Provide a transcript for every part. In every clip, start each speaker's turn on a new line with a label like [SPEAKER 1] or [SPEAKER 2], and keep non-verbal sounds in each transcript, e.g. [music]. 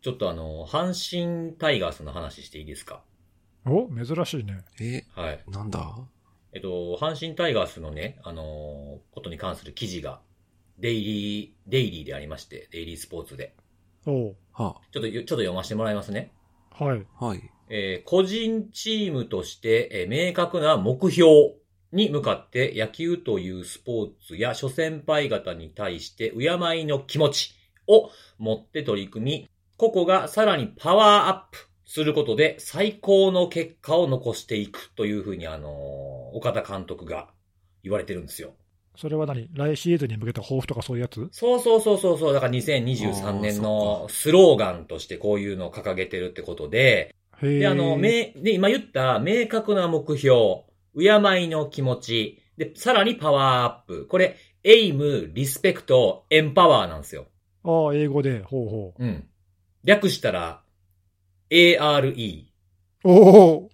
[SPEAKER 1] ちょっとあの、阪神タイガースの話していいですか？
[SPEAKER 2] お、珍しいね。
[SPEAKER 3] え、
[SPEAKER 1] はい。
[SPEAKER 3] なんだ？
[SPEAKER 1] えっと、阪神タイガースのね、あのーことに関する記事が、デイリー、デイリーでありまして、デイリースポーツで。
[SPEAKER 2] お
[SPEAKER 3] は
[SPEAKER 1] ちょっと、ちょっと読ませてもらいますね。
[SPEAKER 2] はい。
[SPEAKER 3] はい。
[SPEAKER 1] えー個人チームとして、えー明確な目標に向かって野球というスポーツや諸先輩方に対して敬いの気持ちを持って取り組み、個々がさらにパワーアップすることで最高の結果を残していくというふうにあのー岡田監督が言われてるんですよ。
[SPEAKER 2] それは何？来シーズンに向けた抱負とかそういうやつ？
[SPEAKER 1] そうそうそうそうそう。だから2023年の
[SPEAKER 3] っ
[SPEAKER 1] スローガンとしてこういうのを掲げてるってことで。で、あの、め、で、今言った明確な目標、敬いの気持ち、で、さらにパワーアップ。これ、エイム、リスペクト、エンパワーなんですよ。
[SPEAKER 2] ああ、英語で、ほうほ
[SPEAKER 1] うん。略したら、ARE。
[SPEAKER 2] う。おお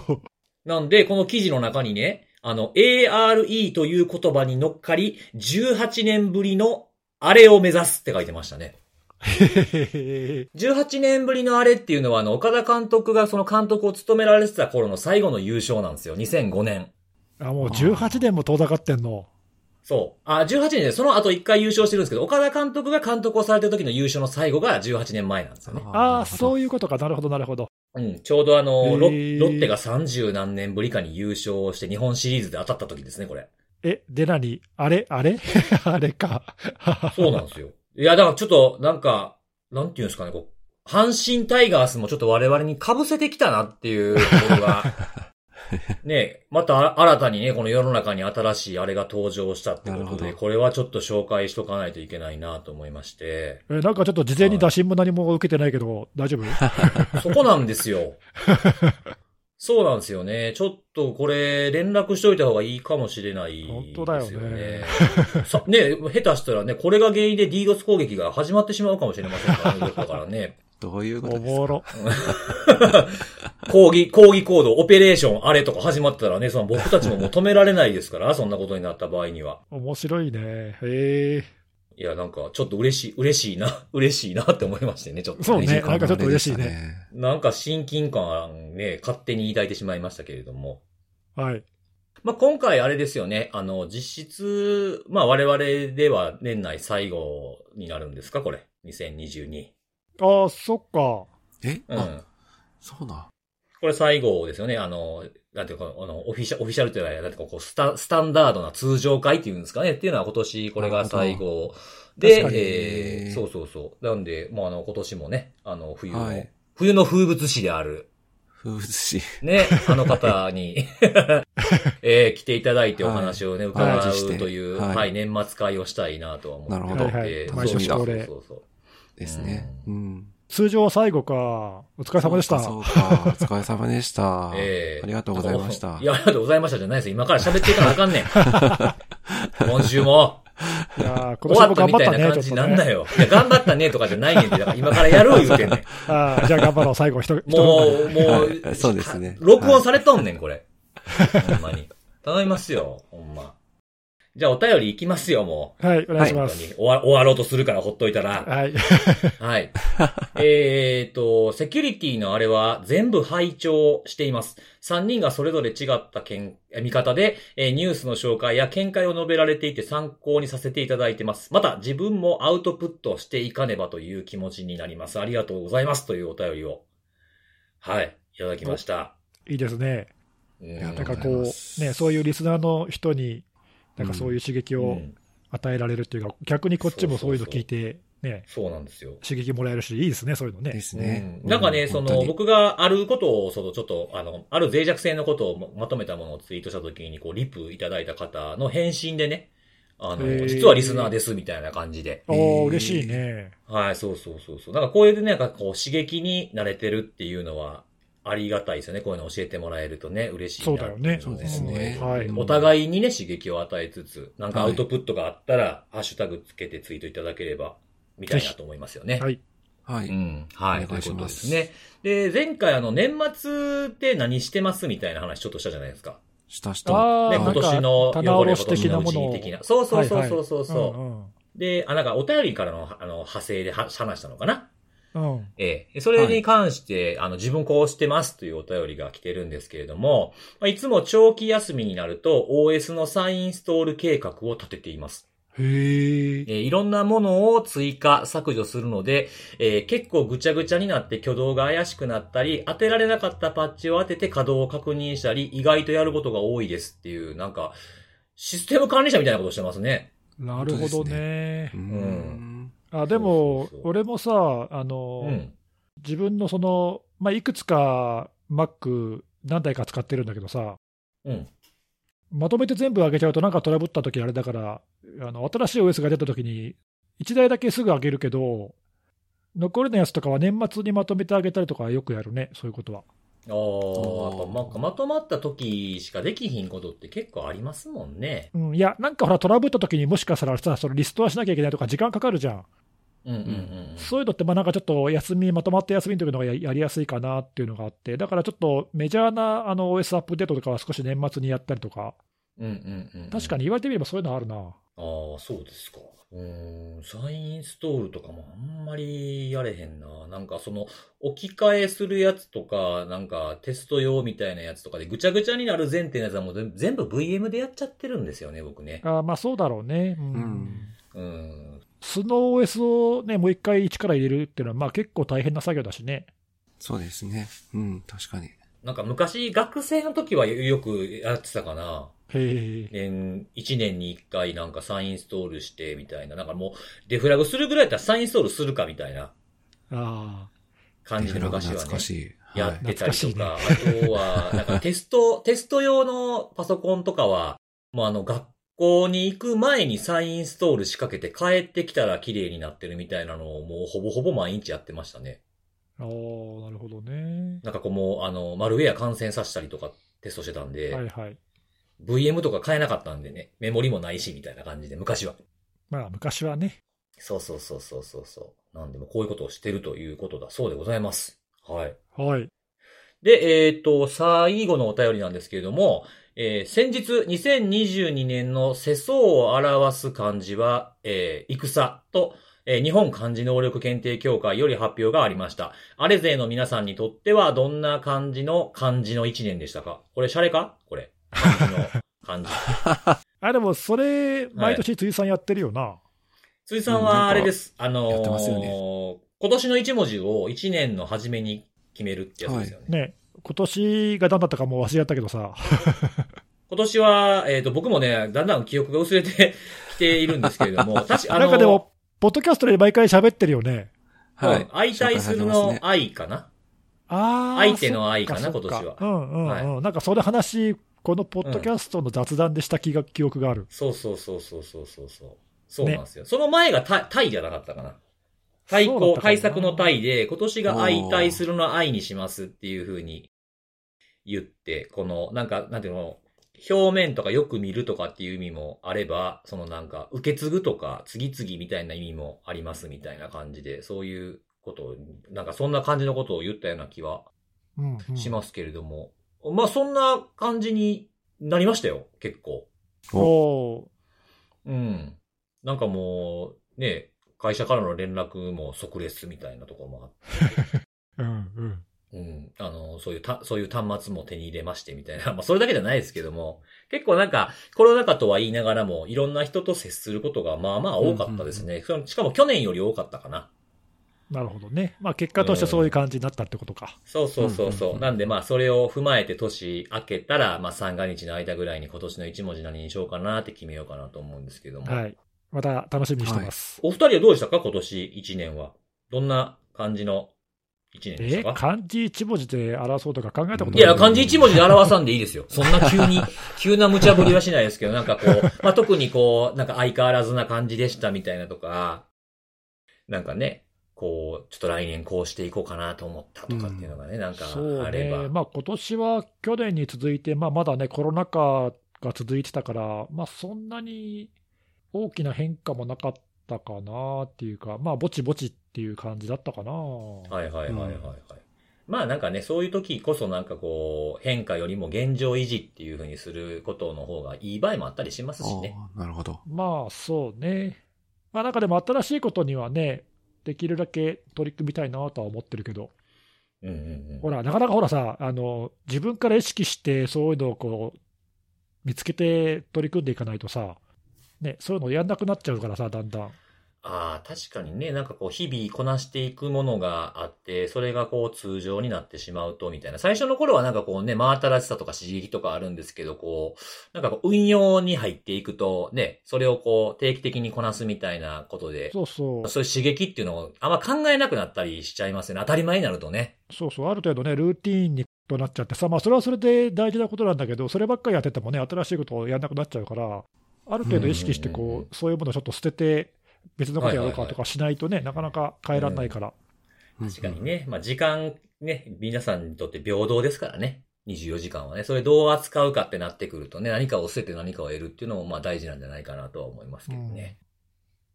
[SPEAKER 2] [laughs]
[SPEAKER 1] なんで、この記事の中にね、あの、ARE という言葉に乗っかり、18年ぶりのあれを目指すって書いてましたね。
[SPEAKER 2] へ
[SPEAKER 1] 18年ぶりのあれっていうのは、あの、岡田監督がその監督を務められてた頃の最後の優勝なんですよ。2005年。
[SPEAKER 2] あ、もう18年も遠ざかってんの。
[SPEAKER 1] そう。あ、18年で、その後1回優勝してるんですけど、岡田監督が監督をされてる時の優勝の最後が18年前なんですよね。
[SPEAKER 2] ああ、そう
[SPEAKER 3] い
[SPEAKER 2] いうことか。なるほど、なるほど。
[SPEAKER 1] うん。ちょうどあの、ロロッテが30何年ぶりかに優勝して日本シリーズで当たった時ですね、これ。
[SPEAKER 2] え、で何？あれ？あれ？[laughs] あれか。
[SPEAKER 1] そうなんですよ。いや、だからちょっと、なんか、なんていうんですかね、こう、阪神タイガースもちょっと我々に被せてきたなっていうところが、[laughs] ね、また新たにね、この世の中に新しいあれが登場したってことで、これはちょっと紹介しとかないといけないなと思いまして。
[SPEAKER 2] え、なんかちょっと事前に打診も何も受けてないけど、大丈夫？[laughs]
[SPEAKER 1] そこなんですよ。[laughs] そうなんですよね。ちょっとこれ、連絡しといた方がいいかもしれないですよね。
[SPEAKER 2] 本当だよね
[SPEAKER 1] さね、下手したらね、これが原因で DDoS 攻撃が始まってしまうかもしれませんからね、だからね。
[SPEAKER 3] どういうこと
[SPEAKER 2] お
[SPEAKER 3] ですか？
[SPEAKER 2] もろ。[laughs]
[SPEAKER 1] 抗議、抗議行動、オペレーション、あれとか始まったらね、その僕たちももう止められないですから、[laughs] そんなことになった場合には。
[SPEAKER 2] 面白いね。へえ。
[SPEAKER 1] いや、なんか、ちょっと嬉しい、嬉しいな、[laughs] 嬉しいなって思いましてね、ちょっと、
[SPEAKER 2] そうねなんかちょっと嬉しいね。
[SPEAKER 1] なんか親近感ね、勝手に抱いてしまいましたけれども。
[SPEAKER 2] はい。
[SPEAKER 1] まあ、今回あれですよね。あの、実質、まあ、我々では年内最後になるんですかこれ？2022。
[SPEAKER 2] ああ、そっか。
[SPEAKER 3] え？あ、
[SPEAKER 1] うん。
[SPEAKER 3] そうな。
[SPEAKER 1] これ最後ですよね。あの、なんていうか、あの、オフィシャル、オフィシャルというか、なんていうか、こう、スタ、スタンダードな通常会っていうんですかね。っていうのは今年これが最後。でえー、そうそうそう。なんで、もうあの、今年もね、あの、冬の、
[SPEAKER 3] はい。
[SPEAKER 1] 冬の風物詩である、
[SPEAKER 3] 風物詩。
[SPEAKER 1] ね、あの方に、[laughs] えー来ていただいてお話をね、
[SPEAKER 3] はい
[SPEAKER 1] 伺
[SPEAKER 3] はい
[SPEAKER 1] うという、
[SPEAKER 3] はい
[SPEAKER 1] はい、年末会をしたいなとは思って
[SPEAKER 3] なるほど。
[SPEAKER 2] はいはい。
[SPEAKER 1] そうそうそう
[SPEAKER 3] ですね。うん。
[SPEAKER 2] 通常最後か。お疲れ様でした。
[SPEAKER 3] そうか、そうかお疲れ様でした。[laughs]
[SPEAKER 1] ええ
[SPEAKER 3] ありがとうございました
[SPEAKER 1] い。や、ありがとうございましたじゃないです。今から喋っていかなあかんねん。[laughs] 今週も。
[SPEAKER 2] いやー
[SPEAKER 1] 終
[SPEAKER 2] 今年も
[SPEAKER 1] わったみたいな感じ。なんだよ。いや、頑張ったねとかじゃないねんて。だから今からやる言うてんねん。
[SPEAKER 2] ああ、じゃあ頑張ろう、最後、一一
[SPEAKER 1] も
[SPEAKER 2] 言
[SPEAKER 1] う、もう、
[SPEAKER 3] は [laughs] いそうですね
[SPEAKER 1] 録音されとんねん、これ。ほんまに。頼みますよ、ほんま。じゃあお便り行きますよ、もう。
[SPEAKER 2] はい、お願いします。
[SPEAKER 1] に終わ終わろうとするからほっといたら。
[SPEAKER 2] はい。[laughs]
[SPEAKER 1] はい。えっと、セキュリティのあれは全部拝聴しています。3人がそれぞれ違った見え見方で、えーニュースの紹介や見解を述べられていて参考にさせていただいてます。また自分もアウトプットしていかねばという気持ちになります。ありがとうございますというお便りを。はい。いただきました。
[SPEAKER 2] いいですね。なんかこ
[SPEAKER 3] う、
[SPEAKER 2] ね、そういうリスナーの人に、なんかそういう刺激を
[SPEAKER 1] うん
[SPEAKER 2] 与えられるっていうか、逆にこっちもそういうの聞いて、ね、
[SPEAKER 1] そうなんですよ。
[SPEAKER 2] 刺激もらえるし、いいですね、そういうのね
[SPEAKER 3] で。すね。
[SPEAKER 1] うんなんかね、
[SPEAKER 3] う
[SPEAKER 1] その、僕があることを、その、ちょっと、あの、ある脆弱性のことをままとめたものをツイートしたときに、こう、リプいただいた方の返信でね、あの、実はリスナーです、みたいな感じで。
[SPEAKER 2] お
[SPEAKER 3] えー
[SPEAKER 2] ー、嬉しいね。
[SPEAKER 1] はい、そうそうそうそう。なんかこういうね、なんかこう、刺激に慣れてるっていうのは、ありがたいですよね。こういうの教えてもらえるとね、嬉しいな
[SPEAKER 2] そうだよね。
[SPEAKER 3] そうですね
[SPEAKER 2] うんはい。
[SPEAKER 3] うん
[SPEAKER 1] お互いにね、刺激を与えつつ、なんか
[SPEAKER 3] はい
[SPEAKER 1] アウトプットがあったら、ハッシュタグつけてツイートいただければ、みたいなと思いますよね。
[SPEAKER 2] はい。
[SPEAKER 3] はい。
[SPEAKER 1] うん。はい。
[SPEAKER 3] お願いします
[SPEAKER 1] ということですね。で、前回あの、年末って何してますみたいな話ちょっとしたじゃないですか。
[SPEAKER 3] したした。
[SPEAKER 1] ね、
[SPEAKER 2] あー
[SPEAKER 1] 今年の汚れ、今年のうち
[SPEAKER 2] なものを
[SPEAKER 1] に的な。そうそうそうそうそうで、あ、なんかお便りからの、あの、派生では話したのかな
[SPEAKER 2] うん。
[SPEAKER 1] ええ。それに関して、あの、自分こうしてますというお便りが来てるんですけれども、まあ、いつも長期休みになると OS の再インストール計画を立てています。
[SPEAKER 2] へえ。
[SPEAKER 1] えーいろんなものを追加、削除するので、えー結構ぐちゃぐちゃになって挙動が怪しくなったり、当てられなかったパッチを当てて稼働を確認したり、意外とやることが多いですっていう、なんか、システム管理者みたいなことしてますね。
[SPEAKER 2] なるほどね
[SPEAKER 3] う。ん。
[SPEAKER 2] あ、でも俺もさ、あ
[SPEAKER 1] う
[SPEAKER 2] の、
[SPEAKER 1] ん。
[SPEAKER 2] 自分のその、まあ、いくつか Mac 何台か使ってるんだけどさ、
[SPEAKER 1] うん。
[SPEAKER 2] まとめて全部上げちゃうとなんかトラブった時あれだから、あの、新しい OS が出た時に、1台だけすぐ上げるけど、残りのやつとかは年末にまとめてあげたりとかはよくやるね、そういうことは。
[SPEAKER 1] ああ、やっぱなんかまとまった時しかできひんことって結構ありますもんね。
[SPEAKER 2] うん、いや、なんかほら、トラブった時にもしかしたらさ、それリストはしなきゃいけないとか時間かかるじゃん。
[SPEAKER 1] うんうんうん。
[SPEAKER 2] そういうのって、まあなんかちょっと休み、まとまった休みの時の方がややりやすいかなっていうのがあって、だからちょっとメジャーなあの OS アップデートとかは少し年末にやったりとか、
[SPEAKER 1] うんうんうん。
[SPEAKER 2] 確かに言われてみればそういうのあるな。
[SPEAKER 1] ああ、そうですか。うーん、再インストールとかもあんまりやれへんな。なんかその、置き換えするやつとか、なんかテスト用みたいなやつとかでぐちゃぐちゃになる前提のやつはもう全全部 VM でやっちゃってるんですよね、僕ね。
[SPEAKER 2] あまあそうだろうね。うん
[SPEAKER 3] うん
[SPEAKER 1] うん。
[SPEAKER 2] 素の OS をね、もう一回一から入れるっていうのは、まあ結構大変な作業だしね。
[SPEAKER 3] そうですね。うん、確かに。
[SPEAKER 1] なんか昔、学生の時はよくやってたかな。
[SPEAKER 2] へえ。
[SPEAKER 1] 年、1年に1回なんか再インストールしてみたいな。なんかもう、デフラグするぐらいだったら再インストールするかみたいな
[SPEAKER 2] ああ。
[SPEAKER 1] 感じで昔はね。
[SPEAKER 3] 懐かしい。
[SPEAKER 1] や
[SPEAKER 3] はい
[SPEAKER 1] ってたりと
[SPEAKER 2] 懐
[SPEAKER 1] か、あとは、なんかテスト、[laughs] テスト用のパソコンとかは、もうあの学校に行く前に再インストール仕掛けて帰ってきたら綺麗になってるみたいなのをもうほぼほぼ毎日やってましたね。
[SPEAKER 2] ああ、なるほどね。
[SPEAKER 1] なんかこうもうあの、マルウェア感染させたりとかテストしてたんで、
[SPEAKER 2] はいはい。
[SPEAKER 1] VM とか買えなかったんでね、メモリもないしみたいな感じで、昔は。
[SPEAKER 2] まあ昔はね。
[SPEAKER 1] そうそうそうそうそうそう。なんでもこういうことをしてるということだそうでございます。はい。
[SPEAKER 2] はい。
[SPEAKER 1] で、えっ、と、最後のお便りなんですけれども、えー先日、2022年の世相を表す漢字は、えー戦と、えー日本漢字能力検定協会より発表がありました。あれ勢の皆さんにとっては、どんな漢字の漢字の一年でしたか？これ、シャレか？これ。漢字の漢字。[laughs]
[SPEAKER 2] あ、でもそれ、毎年辻さんやってるよな。
[SPEAKER 1] 辻さんはあれです。あのー
[SPEAKER 3] やってますよね
[SPEAKER 1] 今年の一文字を一年の初めに決めるってやつですよね。
[SPEAKER 2] ね。今年が何だったかもう忘れちゃったけどさ。[laughs]
[SPEAKER 1] 今年は、えっ、と、僕もね、だんだん記憶が薄れてきているんですけれども、[laughs] 確か、あの、
[SPEAKER 2] なんかでも、ポッドキャストで毎回喋ってるよね。
[SPEAKER 1] はい。相対するの愛かな？
[SPEAKER 2] ああ。
[SPEAKER 1] 相手の愛かな今年は
[SPEAKER 2] うんうんうん。
[SPEAKER 1] は
[SPEAKER 2] なんかそれ話、このポッドキャストの雑談でした気が、記憶がある。
[SPEAKER 1] そうそうそうそうそうそうそう。そうなんですよ。その前がタタイじゃなかったかな。対抗、対策のタイで、今年が相対するの愛にしますっていう風に言って、この、なんか、なんていうの、表面とかよく見るとかっていう意味もあれば、そのなんか、受け継ぐとか、次々みたいな意味もありますみたいな感じで、そういうことを、なんかそんな感じのことを言ったような気は。しますけれども、まあそんな感じになりましたよ、結構。
[SPEAKER 2] おー
[SPEAKER 1] うん。なんかもう、ね、会社からの連絡も即レスみたいなところもあって、[laughs]
[SPEAKER 2] うんうん。
[SPEAKER 1] うん。あの、そういうた、そういう端末も手に入れましてみたいな。[laughs] まあそれだけじゃないですけども、結構なんか、コロナ禍とは言いながらも、いろんな人と接することがまあまあ多かったですね。そのしかも去年より多かったかな。
[SPEAKER 2] なるほどね。まあ結果としてそういう感じになったってことか。
[SPEAKER 1] そうそうそうそう。
[SPEAKER 3] うんうんうん
[SPEAKER 1] なんでまあそれを踏まえて年明けたら、まあ三が日の間ぐらいに今年の一文字何にしようかなって決めようかなと思うんですけども。
[SPEAKER 2] はい。また楽しみにしてます。
[SPEAKER 1] お二人はどうでしたか？今年一年は。どんな感じの一年でし
[SPEAKER 2] え
[SPEAKER 1] たか？
[SPEAKER 2] 漢字一文字で表そうとか考えたこと
[SPEAKER 1] いや、漢字一文字で表さんでいいですよ。そんな急に、[laughs] 急な無茶ぶりはしないですけど、なんかこう、まあ、特にこう、なんか相変わらずな感じでしたみたいなとか、なんかね、こう、ちょっと来年こうしていこうかなと思ったとかっていうのがね、なんか
[SPEAKER 2] そう
[SPEAKER 1] あれば。
[SPEAKER 2] ね。まあ今年は去年に続いて、まあまだね、コロナ禍が続いてたから、まあそんなに大きな変化もなかったかなっていうか、まあぼちぼちっていう感じだったかな。
[SPEAKER 1] はいはいはいはいはい。まあなんかね、そういう時こそなんかこう、変化よりも現状維持っていう風にすることの方がいい場合もあったりしますしね。
[SPEAKER 3] なるほど。
[SPEAKER 2] まあそうね。まあなんかでも新しいことにはね、できるだけ取り組みたいなとは思ってるけど、
[SPEAKER 1] うんうんうん。
[SPEAKER 2] ほら、なかなかほらさ、あの自分から意識して、そういうのをこう見つけて取り組んでいかないとさ、ね、そういうのやんなくなっちゃうからさ、だんだん。
[SPEAKER 1] ああ、確かにね、なんかこう、日々こなしていくものがあって、それがこう、通常になってしまうと、みたいな。最初の頃はなんかこうね、真新しさとか刺激とかあるんですけど、こう、なんかこう、運用に入っていくと、ね、それをこう、定期的にこなすみたいなことで、
[SPEAKER 2] そうそう、
[SPEAKER 1] そういう刺激っていうのをあんま考えなくなったりしちゃいますよね。当たり前になるとね。
[SPEAKER 2] そうそう、ある程度ね、ルーティーンにとなっちゃってさ、まあ、それはそれで大事なことなんだけど、そればっかりやっててもね、新しいことをやんなくなっちゃうから、ある程度意識してこう、そういうものをちょっと捨てて、別のことやろうかとかしないとね、なかなか変えられないから。
[SPEAKER 1] 確かにね。まあ、時間、ね、皆さんにとって平等ですからね。24時間はね。それどう扱うかってなってくるとね、何かを捨てて何かを得るっていうのもまあ大事なんじゃないかなとは思いますけどね。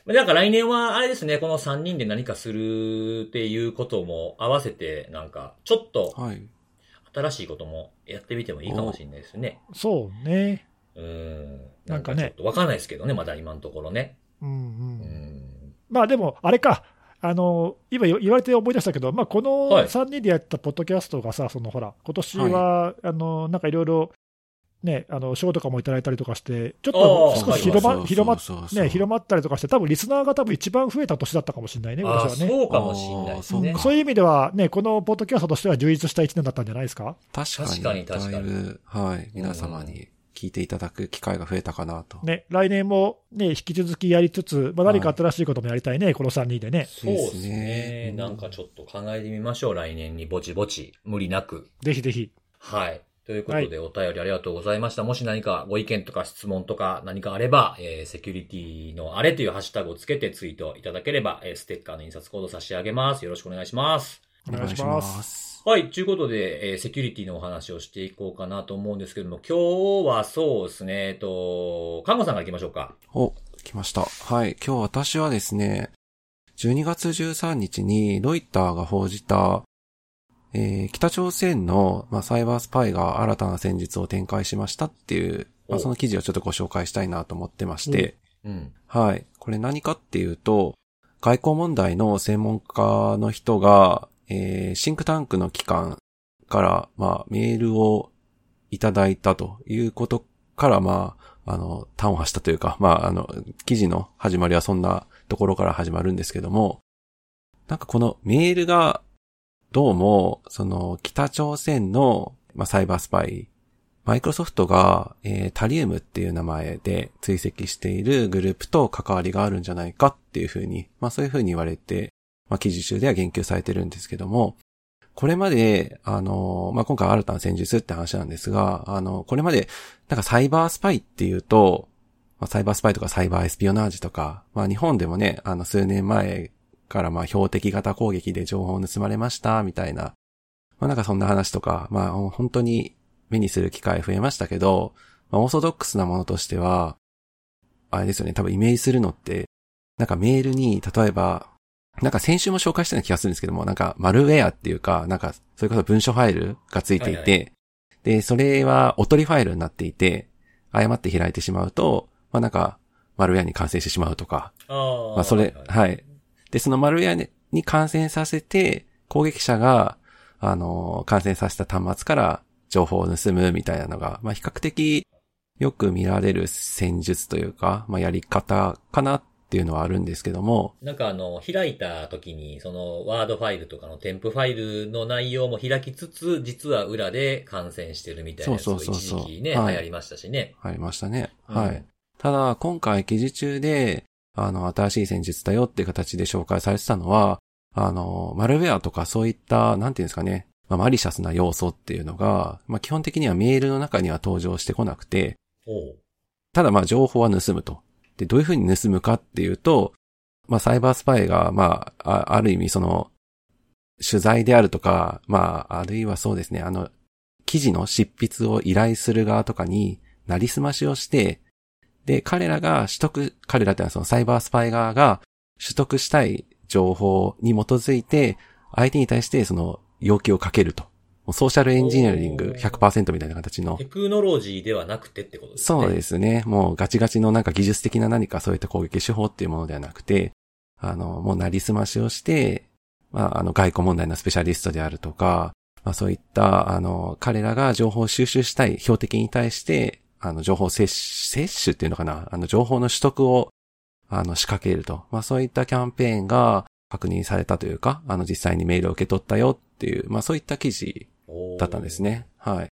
[SPEAKER 1] まあなんか来年はあれですね、この3人で何かするっていうことも合わせて、なんか、ちょっと
[SPEAKER 3] はい。
[SPEAKER 1] 新しいこともやってみてもいいかもしれないですね。
[SPEAKER 2] そうね。
[SPEAKER 1] うん。
[SPEAKER 2] なんかね
[SPEAKER 1] ちょっとわかんないですけどね、まだ今のところね。
[SPEAKER 2] うんう。
[SPEAKER 1] うんん。
[SPEAKER 2] まあでも、あれか、あの今言われて思い出したけど、まあ、この
[SPEAKER 1] はい
[SPEAKER 2] 3人でやったポッドキャストがさ、そのほら、今年は、あのなんかいろいろ、ね、あの賞とかもいただいたりとかして、ちょっと少し広ま広まね、広まったりとかして、多分リスナーが多分一番増えた年だったかもしれないね、今
[SPEAKER 1] ああ、
[SPEAKER 2] 年はね。
[SPEAKER 1] そうかもしれないですね
[SPEAKER 3] そ。
[SPEAKER 2] そういう意味では、ね、このポッドキャストとしては充実した1年だったんじゃないですか？
[SPEAKER 3] 確かに。
[SPEAKER 1] 確かに確かに
[SPEAKER 3] だいぶ、はい。皆様に聞いていただく機会が増えたかなと。
[SPEAKER 2] ね、来年も、ね、引き続きやりつつ、まあ、何か新しいこともやりたいね、この3人でね。
[SPEAKER 1] そうです
[SPEAKER 3] ですね
[SPEAKER 1] ね。
[SPEAKER 3] うん
[SPEAKER 1] なんかちょっと考えてみましょう。来年にぼちぼち。無理なく。
[SPEAKER 2] ぜひぜひ。
[SPEAKER 1] はい。ということで、お便りありがとうございました。もし何かご意見とか質問とか何かあれば、えーセキュリティのあれというハッシュタグをつけてツイートいただければ、えーステッカーの印刷コード差し上げます。よろしくお願いします。
[SPEAKER 2] お願いします。
[SPEAKER 3] す。
[SPEAKER 1] はい。ということで、えーセキュリティのお話をしていこうかなと思うんですけども、今日はそうですね、えっと、看護さんから行きましょうか。
[SPEAKER 3] お、来ました。はい。今日私はですね、12月13日にロイターが報じた、えー北朝鮮の、まあ、サイバースパイが新たな戦術を展開しましたっていう、まあ、
[SPEAKER 1] お
[SPEAKER 3] その記事をちょっとご紹介したいなと思ってまして、
[SPEAKER 1] うん。
[SPEAKER 3] はい。これ何かっていうと、外交問題の専門家の人が、えーシンクタンクの機関から、まあ、メールをいただいたということから、まあ、あの、端を発したというか、まあ、あの、記事の始まりはそんなところから始まるんですけども、なんかこのメールが、どうも、その、北朝鮮の、まあ、サイバースパイ、マイクロソフトが、えータリウムっていう名前で追跡しているグループと関わりがあるんじゃないかっていうふうに、まあそういうふうに言われて、まあ記事中では言及されてるんですけども、これまで、あの、まあ今回新たな戦術って話なんですが、あの、これまで、なんかサイバースパイっていうと、まあ、サイバースパイとかサイバーエスピオナージとか、まあ日本でもね、あの数年前からま標的型攻撃で情報を盗まれました、みたいな、まあなんかそんな話とか、まあ本当に目にする機会増えましたけど、まあ、オーソドックスなものとしては、あれですよね、多分イメージするのって、なんかメールに、例えば、なんか先週も紹介したような気がするんですけども、なんかマルウェアっていうか、なんか、それこそ文書ファイルがついていて、
[SPEAKER 1] はいは
[SPEAKER 3] で、それはおとりファイルになっていて、誤って開いてしまうと、まあなんか、マルウェアに感染してしまうとか、
[SPEAKER 1] ああ。
[SPEAKER 3] まあそれ、
[SPEAKER 1] は
[SPEAKER 3] はいい、で、そのマルウェアに感染させて、攻撃者が、あの、感染させた端末から情報を盗むみたいなのが、まあ比較的よく見られる戦術というか、まあやり方かなっていうのはあるんですけども、
[SPEAKER 1] なんかあの、開いた時に、その、ワードファイルとかの添付ファイルの内容も開きつつ、実は裏で感染してるみたいなやつ
[SPEAKER 3] そうそうそうそう
[SPEAKER 1] 時期ね、
[SPEAKER 3] はい
[SPEAKER 1] 流行りましたしね。
[SPEAKER 3] ありましたね。
[SPEAKER 1] うん
[SPEAKER 3] はい。ただ、今回記事中で、あの、新しい戦術だよっていう形で紹介されてたのは、あの、マルウェアとかそういった、なんていうんですかね、まあ、マリシャスな要素っていうのが、まあ、基本的にはメールの中には登場してこなくて、ただまあ情報は盗むと。で、どういうふうに盗むかっていうと、まあサイバースパイが、まあ、ある意味その、取材であるとか、まあ、あるいはそうですね、あの、記事の執筆を依頼する側とかに、なりすましをして、で、彼らが取得、彼らってのはそのサイバースパイ側が取得したい情報に基づいて、相手に対してその要求をかけると。もうソーシャルエンジニアリング100%みたいな形の
[SPEAKER 1] テクノロジーではなくてってことですね。
[SPEAKER 3] そうですね。もうガチガチのなんか技術的な何かそういった攻撃手法っていうものではなくて、あの、もうなりすましをして、まあ、あの、外交問題のスペシャリストであるとか、まあ、そういった、あの、彼らが情報を収集したい標的に対して、あの、情報摂取、摂取っていうのかな？あの、情報の取得を、あの、仕掛けると。まあ、そういったキャンペーンが確認されたというか、あの、実際にメールを受け取ったよっていう、まあ、そういった記事だったんです。ね。はい。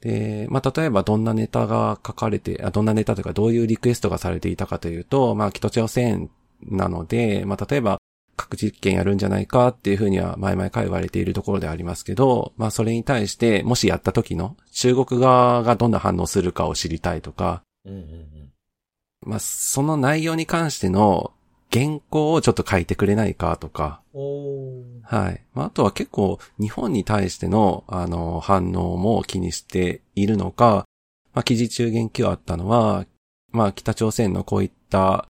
[SPEAKER 3] で、まあ、例えばどんなネタが書かれて、あどんなネタというかどういうリクエストがされていたかというと、まあ、北朝鮮なので、まあ、例えば核実験やるんじゃないかっていうふうには前々から言われているところではありますけど、まあ、それに対して、もしやった時の中国側がどんな反応するかを知りたいとか、
[SPEAKER 1] うんうんうん。
[SPEAKER 3] まあ、その内容に関しての原稿をちょっと書いてくれないかとか、はい。まあ、あとは結構日本に対しての、あの、反応も気にしているのか、まあ、記事中言及あったのは、まあ、北朝鮮のこういった、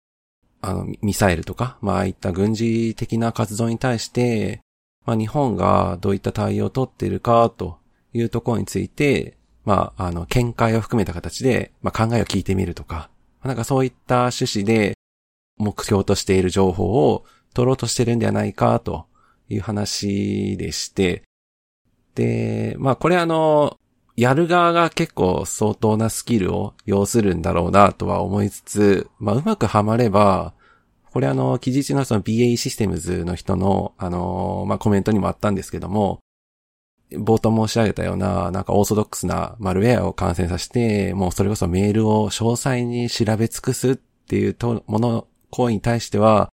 [SPEAKER 3] あの、ミミサイルとか、まあ、ああいった軍事的な活動に対して、まあ、日本がどういった対応を取っているかというところについて、まあ、あの、見解を含めた形で、まあ、考えを聞いてみるとか、なんかそういった趣旨で目標としている情報を取ろうとしてるんではないかという話でして、で、まあこれあの、やる側が結構相当なスキルを要するんだろうなとは思いつつ、まあうまくはまれば、これあの、記事中のその BAE システムズの人の、あの、まあコメントにもあったんですけども、冒頭申し上げたような、なんかオーソドックスなマルウェアを感染させて、もうそれこそメールを詳細に調べ尽くすっていうともの、行為に対しては、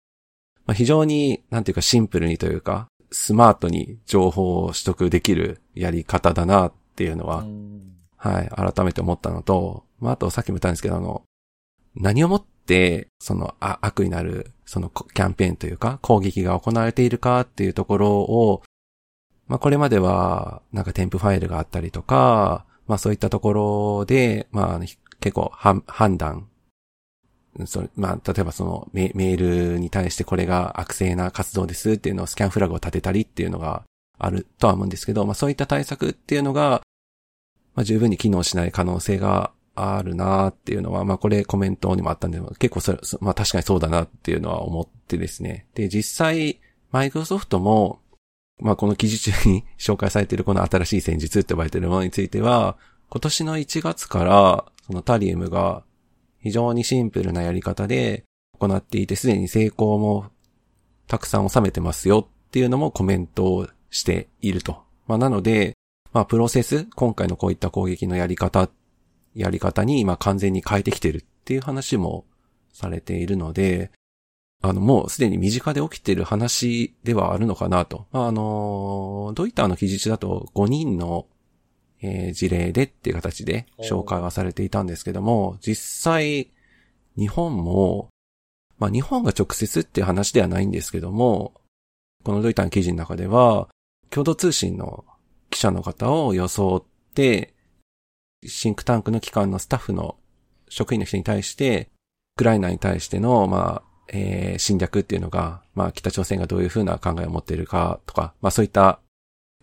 [SPEAKER 3] まあ、非常に、なんていうかシンプルにというか、スマートに情報を取得できるやり方だなっていうのは、
[SPEAKER 1] うん。
[SPEAKER 3] はい、改めて思ったのと、まあ、あとさっきも言ったんですけど、あの、何をもって、その、あ悪意なる、そのこキャンペーンというか、攻撃が行われているかっていうところを、まあ、これまでは、なんか添付ファイルがあったりとか、まあ、そういったところで、まあ、ひ結構、は判断、そまあ、例えばそのメールに対してこれが悪性な活動ですっていうのをスキャンフラグを立てたりっていうのがあるとは思うんですけど、まあそういった対策っていうのが、まあ十分に機能しない可能性があるなっていうのは、まあこれコメントにもあったんで、結構それ、まあ確かにそうだなっていうのは思ってですね。で、実際、マイクロソフトも、まあこの記事中に紹介されているこの新しい戦術って呼ばれているものについては、今年の1月から、そのタリウムが非常にシンプルなやり方で行っていて、すでに成功もたくさん収めてますよっていうのもコメントをしていると。まあなので、まあプロセス、今回のこういった攻撃のやり方、やり方に今完全に変えてきてるっていう話もされているので、あの、もうすでに身近で起きている話ではあるのかなと。まあ、あの、ドイターの記述だと5人の、えー事例でっていう形で紹介はされていたんですけども、実際、日本も、まあ、日本が直接っていう話ではないんですけども、このドイターの記事の中では、共同通信の記者の方を装って、シンクタンクの機関のスタッフの職員の人に対して、ウクライナに対しての、まあ、えー侵略っていうのが、まあ、北朝鮮がどういうふうな考えを持っているかとか、まあ、そういった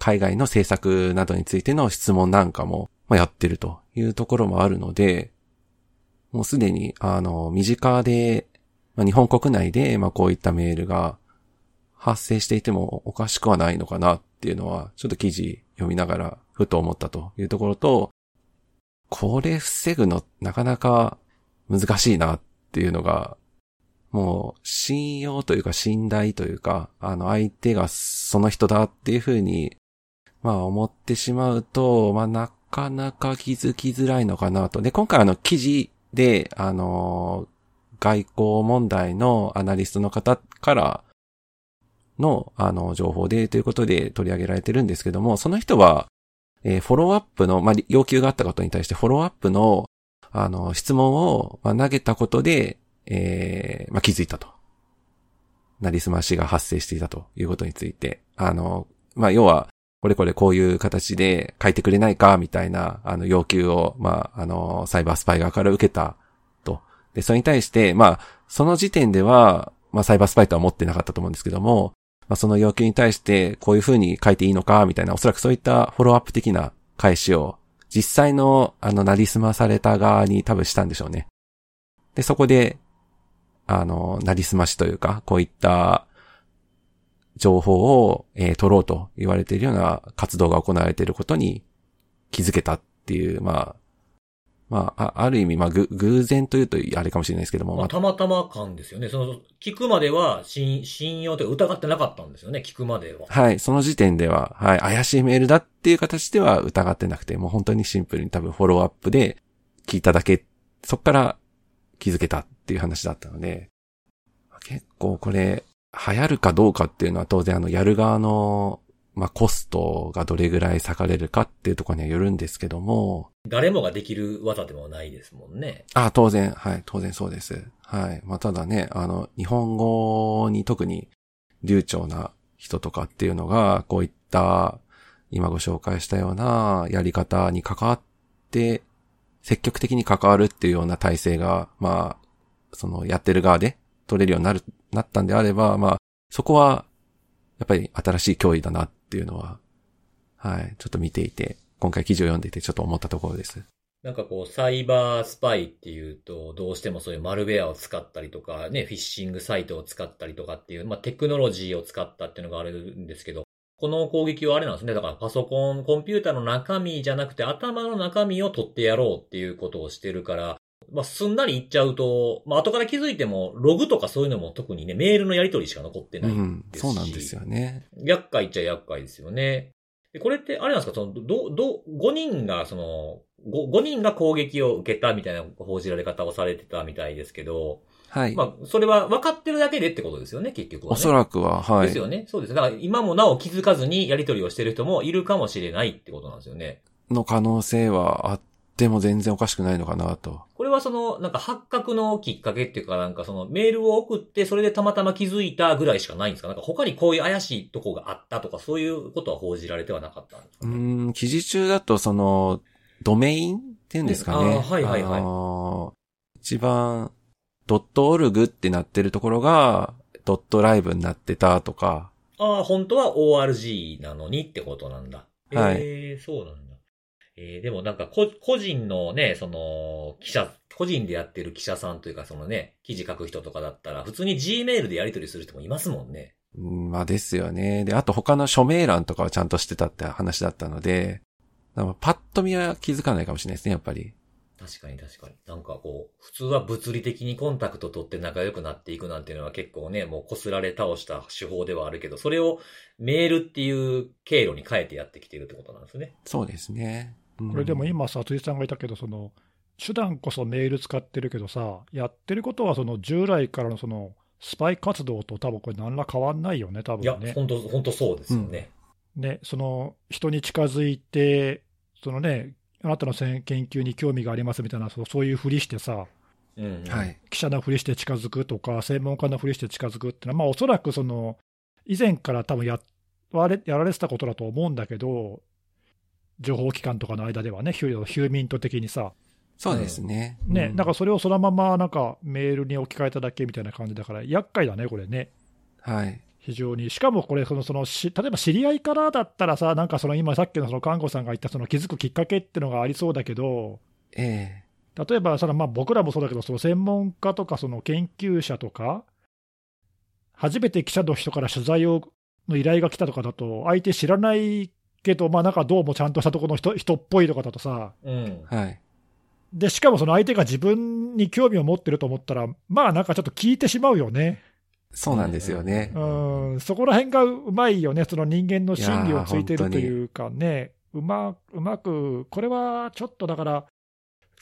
[SPEAKER 3] 海外の政策などについての質問なんかも、まあ、やってるというところもあるので、もうすでに、あの、身近で、まあ、日本国内で、まあ、こういったメールが発生していてもおかしくはないのかなっていうのは、ちょっと記事読みながら、ふと思ったというところと、これ防ぐのなかなか難しいなっていうのが、もう信用というか信頼というか、あの相手がその人だっていうふうに、まあ思ってしまうと、まあなかなか気づきづらいのかなと。で、今回あの記事で、あの、外交問題のアナリストの方からの、あの、情報でということで取り上げられてるんですけども、その人は、えーフォローアップの、まあ、要求があったことに対してフォローアップの、あの、質問を、まあ、投げたことで、えーまあ、気づいたと。なりすましが発生していたということについて、あの、まあ、要は、これこれこういう形で書いてくれないか、みたいな、あの、要求を、まあ、あの、サイバースパイ側から受けたと。で、それに対して、まあ、その時点では、まあ、サイバースパイとは思ってなかったと思うんですけども、まあ、その要求に対して、こういうふうに書いていいのか、みたいな、おそらくそういったフォローアップ的な返しを、実際の、あの、なりすまされた側に多分したんでしょうね。で、そこで、あの、なりすましというか、こういった情報を、えー取ろうと言われているような活動が行われていることに気づけたっていう、まあ、まあ、あある意味、まあ、ぐ、偶然というとあれかもしれないですけども、
[SPEAKER 1] まあ、
[SPEAKER 3] まあ、
[SPEAKER 1] たまたま感ですよね。その、聞くまでは信、信用というか疑ってなかったんですよね、聞くまでは。
[SPEAKER 3] はい、その時点では、はい、怪しいメールだっていう形では疑ってなくて、もう本当にシンプルに多分フォローアップで聞いただけ、そっから気づけたっていう話だったので、結構これ、流行るかどうかっていうのは当然あの、やる側の、まあ、コストがどれぐらい割かれるかっていうところにはよるんですけども、
[SPEAKER 1] 誰もができる技でもないですもんね。
[SPEAKER 3] あ、当然、はい、当然そうです。はい。まあ、ただね、あの、日本語に特に流暢な人とかっていうのが、こういった、今ご紹介したようなやり方に関わって、積極的に関わるっていうような体制が、まあ、そのやってる側で取れるようになる、なったんであれば、まあ、そこは、やっぱり新しい脅威だなっていうのは、はい、ちょっと見ていて、今回記事を読んでいてちょっと思ったところです。
[SPEAKER 1] なんかこう、サイバースパイっていうと、どうしてもそういうマルウェアを使ったりとか、ね、フィッシングサイトを使ったりとかっていう、まあテクノロジーを使ったっていうのがあるんですけど、この攻撃はあれなんですね。だからパソコン、コンピューターの中身じゃなくて頭の中身を取ってやろうっていうことをしてるから、まあすんなり言っちゃうと、まあ後から気づいても、ログとかそういうのも特にね、メールのやり取りしか残って
[SPEAKER 3] う
[SPEAKER 1] ない
[SPEAKER 3] ん、
[SPEAKER 1] ですし。
[SPEAKER 3] そうなんですよね。
[SPEAKER 1] 厄介っちゃ厄介ですよね。でこれって、あれなんですか、その、ど、ど、5人が、その、5, 5人が攻撃を受けたみたいな報じられ方をされてたみたいですけど、
[SPEAKER 3] はい。
[SPEAKER 1] まあ、それは分かってるだけでってことですよね、結局は、ね。
[SPEAKER 3] おそらくは、はい。
[SPEAKER 1] ですよね。そうです。だから今もなお気づかずにやり取りをしてる人もいるかもしれないってことなんですよね。
[SPEAKER 3] の可能性はあっても全然おかしくないのかなと。
[SPEAKER 1] これはその、なんか発覚のきっかけっていうか、なんかそのメールを送って、それでたまたま気づいたぐらいしかないんですか？なんか他にこういう怪しいとこがあったとか、そういうことは報じられてはなかったんですか？
[SPEAKER 3] う
[SPEAKER 1] ね。
[SPEAKER 3] ーん、記事中だとその、ドメインっていうんですかね。
[SPEAKER 1] うんあーはいはいはい
[SPEAKER 3] あのー一番、ドットオルグってなってるところが、ドットライブになってたとか、
[SPEAKER 1] ああ、本当は ORG なのにってことなんだ。
[SPEAKER 3] はい
[SPEAKER 1] ええそうなんだ。えーでもなんかこ、個人のね、その、記者、個人でやってる記者さんというか、そのね、記事書く人とかだったら、普通に Gmail でやり取りする人もいますもんね。
[SPEAKER 3] うんまあですよね。で、あと他の署名欄とかはちゃんとしてたって話だったので、パッと見は気づかないかもしれないですね、やっぱり。
[SPEAKER 1] 確かに確かに。なんかこう、普通は物理的にコンタクト取って仲良くなっていくなんていうのは結構ね、もう擦られ倒した手法ではあるけど、それをメールっていう経路に変えてやってきてるってことなんですね。
[SPEAKER 3] そうですね。うん
[SPEAKER 2] これでも今さ、辻さんが言ったけど、その手段こそメール使ってるけどさ、やってることはその従来からのそのスパイ活動と多分これ何ら変わんないよね、多
[SPEAKER 1] いや
[SPEAKER 2] 分、ね。
[SPEAKER 1] 本当本当そうですよね。
[SPEAKER 2] ね、その人に近づいて、そのね、あなたの研究に興味がありますみたいな、そうそういうふりしてさ、
[SPEAKER 1] うん、うん。
[SPEAKER 3] はい。
[SPEAKER 2] 記者のふりして近づくとか、専門家のふりして近づくっていうのは、まあ、おそらくその以前から多分やわれやられてたことだと思うんだけど、情報機関とかの間ではね、ヒューミント的にさ、
[SPEAKER 3] そうですね。
[SPEAKER 2] ね、
[SPEAKER 3] うん
[SPEAKER 2] なんかそれをそのままなんかメールに置き換えただけみたいな感じだから、厄介だね、これね。
[SPEAKER 3] はい。
[SPEAKER 2] 非常に、しかもこれそのそのし、例えば知り合いからだったらさ、なんかその今、さっきのその看護さんが言ったその気づくきっかけっていうのがありそうだけど、
[SPEAKER 3] ええ
[SPEAKER 2] 例えばそのまあ僕らもそうだけど、その専門家とかその研究者とか、初めて記者の人から取材をの依頼が来たとかだと、相手知らないけど、まあなんかどうもちゃんとしたところの人人っぽいとかだとさ、
[SPEAKER 1] うん。
[SPEAKER 3] はい。
[SPEAKER 2] でしかもその相手が自分に興味を持ってると思ったら、まあなんかちょっと聞いてしまうよね。
[SPEAKER 3] そうなんですよね。
[SPEAKER 2] うん、そこら辺がうまいよね、その人間の心理をついてるというかね、うまうまく、これはちょっとだから、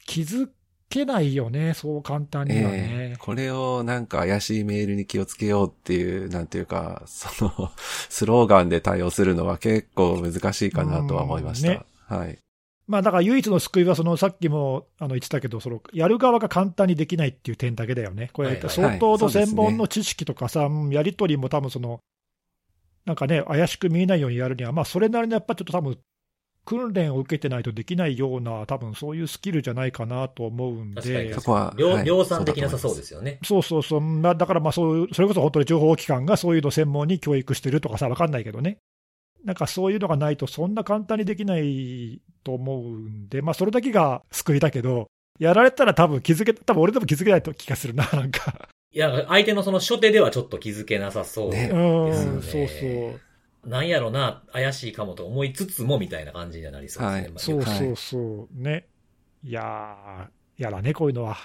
[SPEAKER 2] 気づけないよね、そう簡単には
[SPEAKER 3] え
[SPEAKER 2] ね。
[SPEAKER 3] え。これをなんか怪しいメールに気をつけようっていう、なんていうか、その、[laughs] スローガンで対応するのは結構難しいかなとは思いました。
[SPEAKER 2] うんね。
[SPEAKER 3] はい。
[SPEAKER 2] まあだから唯一の救いは、そのさっきもあの言ってたけど、そのやる側が簡単にできないっていう点だけだよね、これ、相当の専門の知識とかさ、うんやり取りも多分その、なんかね、怪しく見えないようにやるには、まあ、それなりのやっぱちょっと多分訓練を受けてないとできないような、多分そういうスキルじゃないかなと思うんで。
[SPEAKER 3] そこは
[SPEAKER 1] 量
[SPEAKER 3] はい
[SPEAKER 1] 量産できなさそうですよね。
[SPEAKER 2] そうそうそう、まあだからまあそういう、それこそ本当に情報機関がそういうの専門に教育してるとかさ、わかんないけどね、なんかそういうのがないと、そんな簡単にできないと思うんで、まあそれだけが救いだけど、やられたら多分気づけ、多分俺でも気づけないと気がするな、なんか。
[SPEAKER 1] いや、相手のその初手ではちょっと気づけなさそう。
[SPEAKER 3] ね
[SPEAKER 2] うん、
[SPEAKER 1] ですよ
[SPEAKER 2] そう
[SPEAKER 1] ね
[SPEAKER 2] そう。
[SPEAKER 1] なんやろな、怪しいかもと思いつつもみたいな感じにはなりそうですね。
[SPEAKER 3] はい
[SPEAKER 1] まあ
[SPEAKER 2] そう
[SPEAKER 3] はい
[SPEAKER 2] そうそう。ね。いやー、やだね、こういうのは。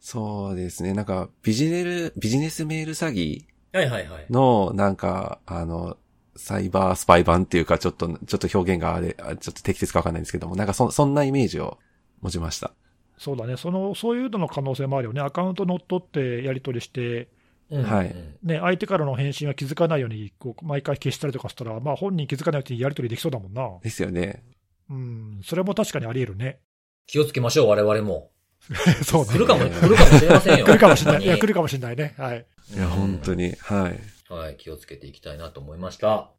[SPEAKER 3] そうですね。なんか、ビジネル、ビジネスメール詐欺
[SPEAKER 1] はいはいはい。
[SPEAKER 3] の、なんか、あの、サイバースパイ版っていうか、ちょっと、ちょっと表現があれ、あちょっと適切かわかんないんですけども、なんかそ、そんなイメージを持ちました。
[SPEAKER 2] そうだね、そのそういうのの可能性もあるよね、アカウント乗っ取ってやり取りして、
[SPEAKER 1] うん
[SPEAKER 3] はい
[SPEAKER 1] うん
[SPEAKER 2] ね、相手からの返信は気づかないようにこう毎回消したりとかしたら、まあ、本人気づかないうちにやり取りできそうだもんな。
[SPEAKER 3] ですよね。
[SPEAKER 2] うん、それも確かにあり得るね。
[SPEAKER 1] 気をつけましょう、我々も。[laughs]
[SPEAKER 2] そうね。
[SPEAKER 1] 来るかも、
[SPEAKER 3] ね
[SPEAKER 1] 来るかもしれませんよ。[laughs]
[SPEAKER 2] 来るかもしれない。いや、来るかもしれないね。はい。
[SPEAKER 3] いや、本当に。はい。
[SPEAKER 1] はい、気をつけていきたいなと思いました。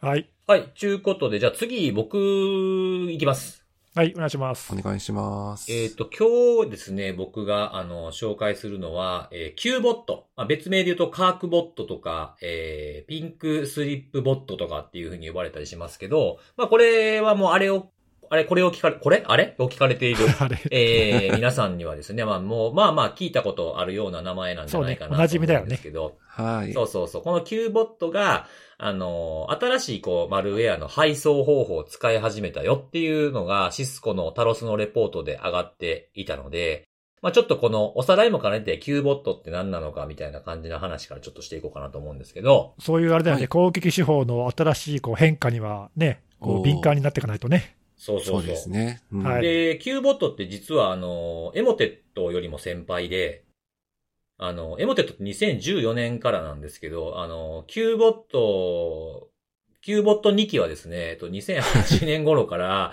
[SPEAKER 2] はい。
[SPEAKER 1] はい、ちゅうことで、じゃあ次、僕、いきます。
[SPEAKER 2] はい、お願いします。
[SPEAKER 3] お願いします。
[SPEAKER 1] えっ、と、今日ですね、僕が、あの、紹介するのは、えー、 Qbot。まあ、別名で言うと、 Qakbot とか、えー、 Pinkslipbot とかっていう風に呼ばれたりしますけど、まあ、これはもうあれを、あれ、これを聞かれ、これ？あれ？を聞かれている。[laughs] えー、皆さんにはですね、まあ、もう、まあまあ、聞いたことあるような名前なんじゃないかな
[SPEAKER 2] ねお馴染みだよね
[SPEAKER 1] ですけど、
[SPEAKER 3] はい。
[SPEAKER 1] そうそうそう。この Q ボットが、あの、新しいこう、マルウェアの配送方法を使い始めたよっていうのが、シスコのタロスのレポートで上がっていたので、まあちょっとこのおさらいも兼ねて Q ボットって何なのかみたいな感じの話からちょっとしていこうかなと思うんですけど、
[SPEAKER 2] そういうあれだよね、
[SPEAKER 3] はい
[SPEAKER 2] 攻撃手法の新しいこう変化にはね、こう敏感になっていかないとね。
[SPEAKER 1] そうそうそう。
[SPEAKER 3] そうですね。うん
[SPEAKER 2] はい
[SPEAKER 1] で、Q ボットって実はあの、エモテットよりも先輩で、あの、エモテットって2014年からなんですけど、あの、Q ボット、Q ボット2期はですね、えっと、2008年頃から、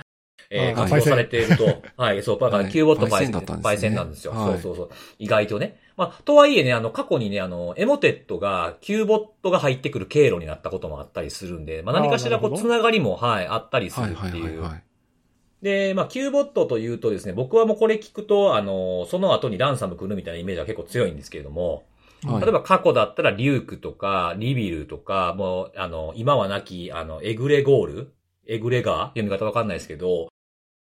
[SPEAKER 1] えー
[SPEAKER 2] あ
[SPEAKER 1] 活動されていると。[laughs] はい、そう、だから
[SPEAKER 3] はい
[SPEAKER 1] Q ボットパイセン
[SPEAKER 3] パイセンだったんですね
[SPEAKER 1] パイセンなんですよ。
[SPEAKER 3] はい
[SPEAKER 1] そうそうそう。意外とね。まあ、とはいえね、あの、過去にね、あの、エモテットが Q ボットが入ってくる経路になったこともあったりするんで、まあ、何かしらこう、つながりも、はい、あったりす
[SPEAKER 3] はいはい
[SPEAKER 1] るっていう。
[SPEAKER 3] はいはい。
[SPEAKER 1] で、まあ、Q ボットというとですね、僕はもうこれ聞くと、あの、その後にランサム来るみたいなイメージは結構強いんですけれども、
[SPEAKER 3] はい。
[SPEAKER 1] 例えば過去だったら Ryuk とか、 REvil とか、もう、あの、今はなき、あの、エグレゴール、エグレガー読み方わかんないですけど、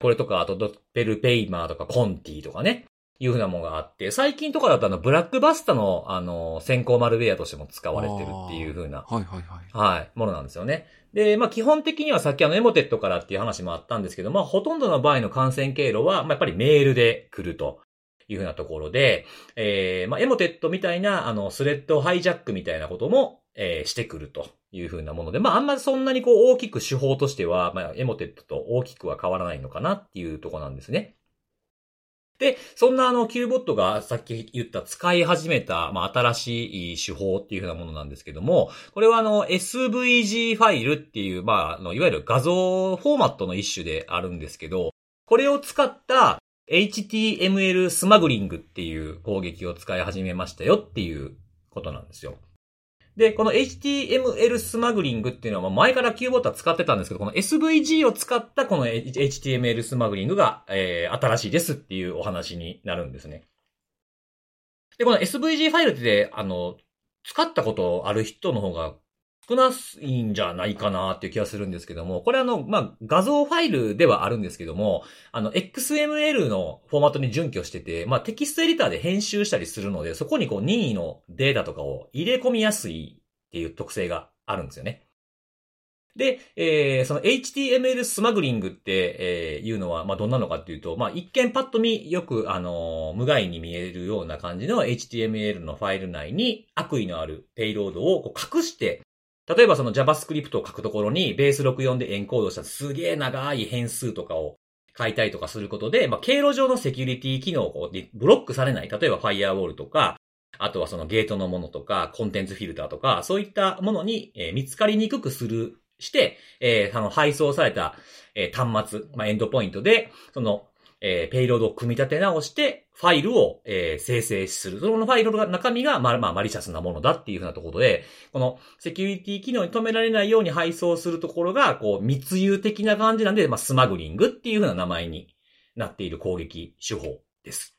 [SPEAKER 1] これとか、あと DoppelPaymer とか、 Conti とかね、いうふうなものがあって、最近とかだとあの、 Black Basta の、あの、先行マルウェアとしても使われてるっていうふうな、
[SPEAKER 3] はいはいはい。
[SPEAKER 1] はい、ものなんですよね。で、まあ基本的にはさっきあの Emotet からっていう話もあったんですけど、まあほとんどの場合の感染経路は、まあやっぱりメールで来るというふうなところで、えー、まあエモテットみたいなあのスレッドハイジャックみたいなことも、えーしてくるというふうなもので、まああんまりそんなにこう大きく手法としては、まあエモテットと大きくは変わらないのかなっていうところなんですね。で、そんなあの、キューボットがさっき言った使い始めた、まあ、新しい手法っていうふうなものなんですけども、これはあの、SVG ファイルっていう、まあ、あの、いわゆる画像フォーマットの一種であるんですけど、これを使った HTML スマグリングっていう攻撃を使い始めましたよっていうことなんですよ。で、この HTML スマグリングっていうのは、前からキューボタン使ってたんですけど、この SVG を使ったこの HTML スマグリングが、えー、新しいですっていうお話になるんですね。で、この SVG ファイルって、あの、使ったことある人の方が少ないんじゃないかなっていう気がするんですけども、これあの、まあ、画像ファイルではあるんですけども、あの、XML のフォーマットに準拠してて、まあ、テキストエディターで編集したりするので、そこにこう任意のデータとかを入れ込みやすいっていう特性があるんですよね。で、えー、その HTML スマグリングって、えー、いうのは、まあ、どんなのかっていうと、まあ、一見パッと見よく、あのー無害に見えるような感じの HTML のファイル内に悪意のあるペイロードをこう隠して、例えばその JavaScript を書くところにベース64でエンコードしたすげえ長い変数とかを書いたりとかすることで、まあ、経路上のセキュリティ機能をブロックされない。例えば Firewall とか、あとはそのゲートのものとか、コンテンツフィルターとか、そういったものに、見つかりにくくする、して、えーあの、配送された、え端末、まあ、エンドポイントで、その、えーペイロードを組み立て直して、ファイルを、えー生成する。そのファイルの中身が、まあ、まあ、マリシャスなものだっていうふうなところで、このセキュリティ機能に止められないように配送するところが、こう、密輸的な感じなんで、まあ、スマグリングっていうふうな名前になっている攻撃手法です。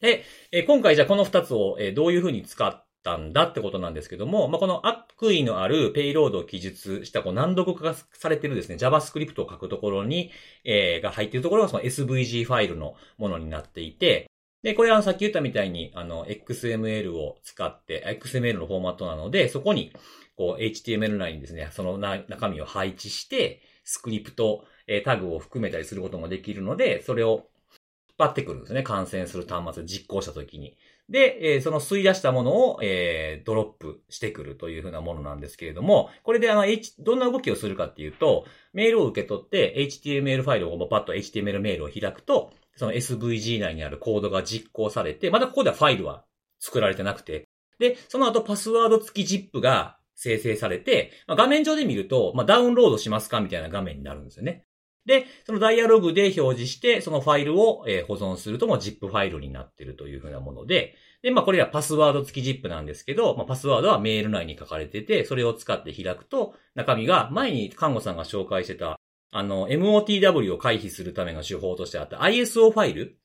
[SPEAKER 1] で、えー今回じゃあこの二つを、えーどういうふうに使ったんだってことなんですけども、まあ、この悪意のあるペイロードを記述したこう難読化がされてるですね、JavaScript を書くところに、えーが入っているところがその SVG ファイルのものになっていて、で、これはさっき言ったみたいに、あの、XML を使って、XML のフォーマットなので、そこに、こう、HTML 内にですね、その中身を配置して、スクリプト、えタグを含めたりすることもできるので、それを引っ張ってくるんですね。感染する端末を実行したときに。で、えー、その吸い出したものを、えー、ドロップしてくるというふうなものなんですけれども、これであの、H、どんな動きをするかっていうと、メールを受け取って、HTML ファイルをパッと HTML メールを開くと、その SVG 内にあるコードが実行されて、まだここではファイルは作られてなくて、で、その後パスワード付き ZIP が生成されて、まあ、画面上で見ると、まあ、ダウンロードしますかみたいな画面になるんですよね。で、そのダイアログで表示して、そのファイルを、え保存するとも ZIP ファイルになっているというふうなもので、で、まあこれはパスワード付き ZIP なんですけど、まあパスワードはメール内に書かれてて、それを使って開くと、中身が前に看護さんが紹介してた、あの、MOTW を回避するための手法としてあった ISO ファイル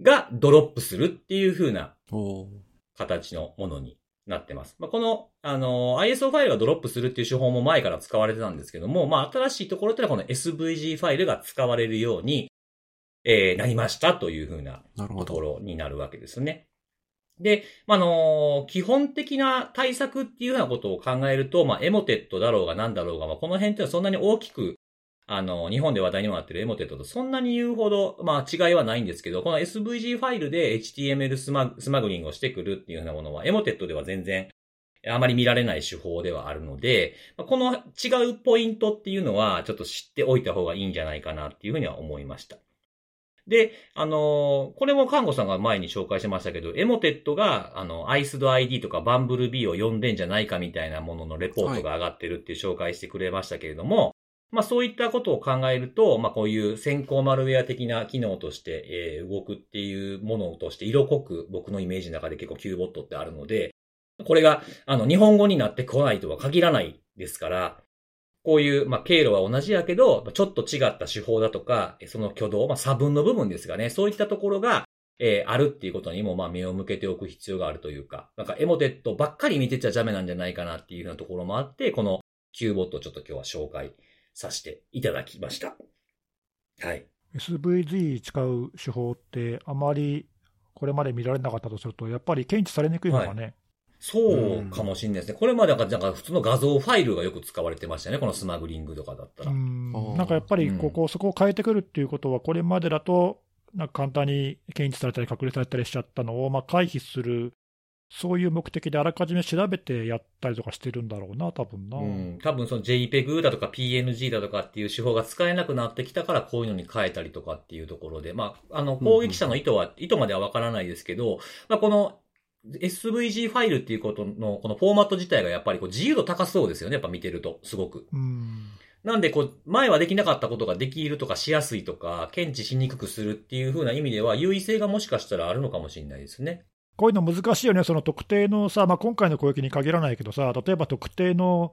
[SPEAKER 1] がドロップするっていう風な形のものになってます。まあ、この、あの、ISO ファイルがドロップするっていう手法も前から使われてたんですけども、まあ、新しいところってのはこの SVG ファイルが使われるように、えー、なりましたというふうなところになるわけですね。で、まあ、の基本的な対策っていうようなことを考えると、まあ、エモテットだろうが何だろうが、まあ、この辺っていうのはそんなに大きくあの、日本で話題にもなってるエモテットとそんなに言うほど、まあ違いはないんですけど、この SVG ファイルで HTML スマスマグリングをしてくるっていうようなものは、エモテットでは全然あまり見られない手法ではあるので、この違うポイントっていうのは、ちょっと知っておいた方がいいんじゃないかなっていうふうには思いました。で、あのこれも看護さんが前に紹介しましたけど、エモテットが、あの、アイスド ID とかバンブル B を呼んでんじゃないかみたいなもののレポートが上がってるって紹介してくれましたけれども、まあそういったことを考えると、まあこういう先行マルウェア的な機能として、えー、動くっていうものとして色濃く僕のイメージの中で結構 Q ボットってあるので、これがあの日本語になってこないとは限らないですから、こういう、まあ、経路は同じやけど、ちょっと違った手法だとか、その挙動、まあ、差分の部分ですがね、そういったところが、えー、あるっていうことにも、まあ、目を向けておく必要があるというか、なんか、エモテットばっかり見てちゃダメなんじゃないかなっていうようなところもあって、この Q ボットをちょっと今日は紹介させていただきました。はい。
[SPEAKER 2] SVG 使う手法って、あまりこれまで見られなかったとすると、やっぱり検知されにくいのがね、はい、
[SPEAKER 1] そうかもしれないですね。これまでなんか、なんか普通の画像ファイルがよく使われてましたね。このスマグリングとかだったら。
[SPEAKER 2] なんかやっぱり、ここ、そこを変えてくるっていうことは、これまでだと、なんか簡単に検知されたり、隠れされたりしちゃったのを、まあ、回避するそういう目的であらかじめ調べてやったりとかしてるんだろうな、多分な。う
[SPEAKER 1] ん。多分その JPEG だとか PNG だとかっていう手法が使えなくなってきたからこういうのに変えたりとかっていうところで、まあ、あの、攻撃者の意図は、うんうん、意図まではわからないですけど、まあ、この SVG ファイルっていうことの、このフォーマット自体がやっぱりこう自由度高そうですよね、やっぱ見てると、すごく。
[SPEAKER 2] うん。
[SPEAKER 1] なんで、こう、前はできなかったことができるとかしやすいとか、検知しにくくするっていう風な意味では、優位性がもしかしたらあるのかもしれないですね。
[SPEAKER 2] こういうの難しいよね、その特定のさ、まあ、今回の攻撃に限らないけどさ、例えば特定の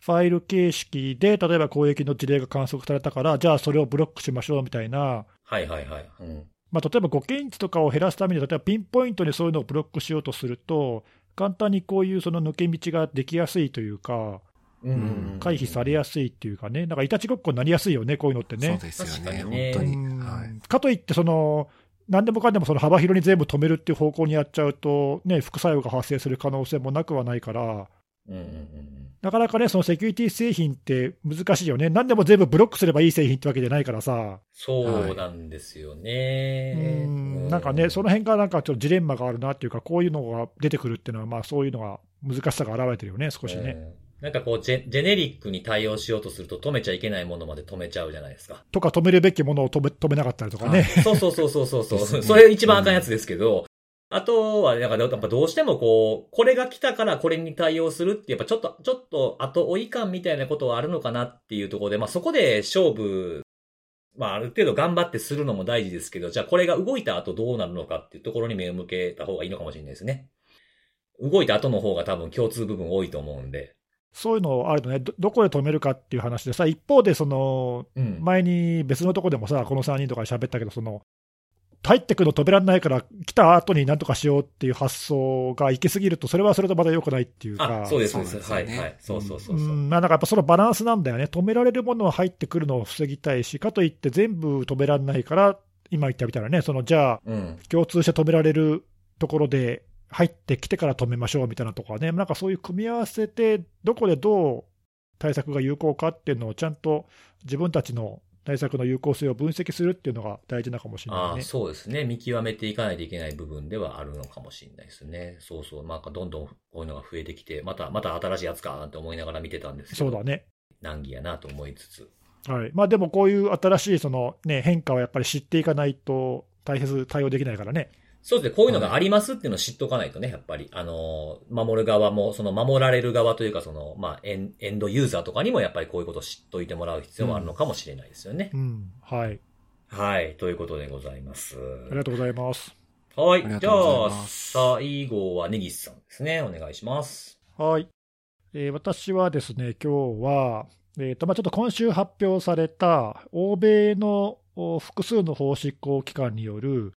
[SPEAKER 2] ファイル形式で、例えば攻撃の事例が観測されたから、じゃあそれをブロックしましょうみたいな。
[SPEAKER 1] はいはいはい。うん
[SPEAKER 2] まあ、例えば誤検知とかを減らすために、例えばピンポイントにそういうのをブロックしようとすると、簡単にこういうその抜け道ができやすいというか、回避されやすいっていうかね、なんかいたちごっこになりやすいよね、こういうのってね。
[SPEAKER 3] そうですよね、本当に。はい、
[SPEAKER 2] かといって、その、何でもかんでもその幅広に全部止めるっていう方向にやっちゃうと、ね、副作用が発生する可能性もなくはないから、なかなかね、そのセキュリティ製品って難しいよね。何でも全部ブロックすればいい製品ってわけじゃないからさ。
[SPEAKER 1] そうなんですよね。
[SPEAKER 2] うん、なんかね、その辺がなんかちょっとジレンマがあるなっていうか、こういうのが出てくるっていうのは、まあそういうのが難しさが現れてるよね、少しね。
[SPEAKER 1] なんかこうジェ、ジェネリックに対応しようとすると止めちゃいけないものまで止めちゃうじゃないですか。
[SPEAKER 2] とか止めるべきものを止め止めなかったりとかね。
[SPEAKER 1] そうそうそうそうそうそう。[laughs] それ一番あかんやつですけど、あとは、なんか、やっぱどうしてもこう、これが来たからこれに対応するって、やっぱちょっと、ちょっと後追い感みたいなことはあるのかなっていうところで、まあそこで勝負、まあある程度頑張ってするのも大事ですけど、じゃあこれが動いた後どうなるのかっていうところに目を向けた方がいいのかもしれないですね。動いた後の方が多分共通部分多いと思うんで。
[SPEAKER 2] そういうのあるとねど、どこで止めるかっていう話でさ、一方で、その、前に別のとこでもさ、この3人とかで喋ったけど、その、入ってくるの止められないから、来た後になんとかしようっていう発想が行き過ぎると、それはそれとまた良くないっていうか。
[SPEAKER 1] そうです、そうです。はい、はい。そうそうそうそう。
[SPEAKER 2] ん、まあなんかやっぱそのバランスなんだよね。止められるものは入ってくるのを防ぎたいし、かといって全部止められないから、今言ったみたいなね、そのじゃあ、
[SPEAKER 1] うん。
[SPEAKER 2] 共通して止められるところで入ってきてから止めましょうみたいなとかね、なんかそういう組み合わせて、どこでどう対策が有効かっていうのをちゃんと自分たちの対策の有効性を分析するっていうのが大事なのかもしれないね。
[SPEAKER 1] そうですね。見極めていかないといけない部分ではあるのかもしれないですね。そうそう。なんかどんどんこういうのが増えてきて、また、また新しいやつかって思いながら見てたんですけど。
[SPEAKER 2] そうだね。
[SPEAKER 1] 難儀やなと思いつつ。
[SPEAKER 2] はい。まあでもこういう新しいそのね、変化はやっぱり知っていかないと大切、対応できないからね。
[SPEAKER 1] そうですね。こういうのがありますっていうのを知っとかないとね、やっぱり。あの、守る側も、その守られる側というか、その、まあエン、エンドユーザーとかにもやっぱりこういうことを知っといてもらう必要もあるのかもしれないですよね。
[SPEAKER 2] うん。はい。
[SPEAKER 1] はい。ということでございます。
[SPEAKER 2] ありがとうございます。
[SPEAKER 1] はい。
[SPEAKER 3] ありが
[SPEAKER 1] じゃあ、最後はネギスさんですね。お願いします。
[SPEAKER 2] はい。えー私はですね、今日は、えーとまあ、ちょっと今週発表された、欧米のお複数の法執行機関による、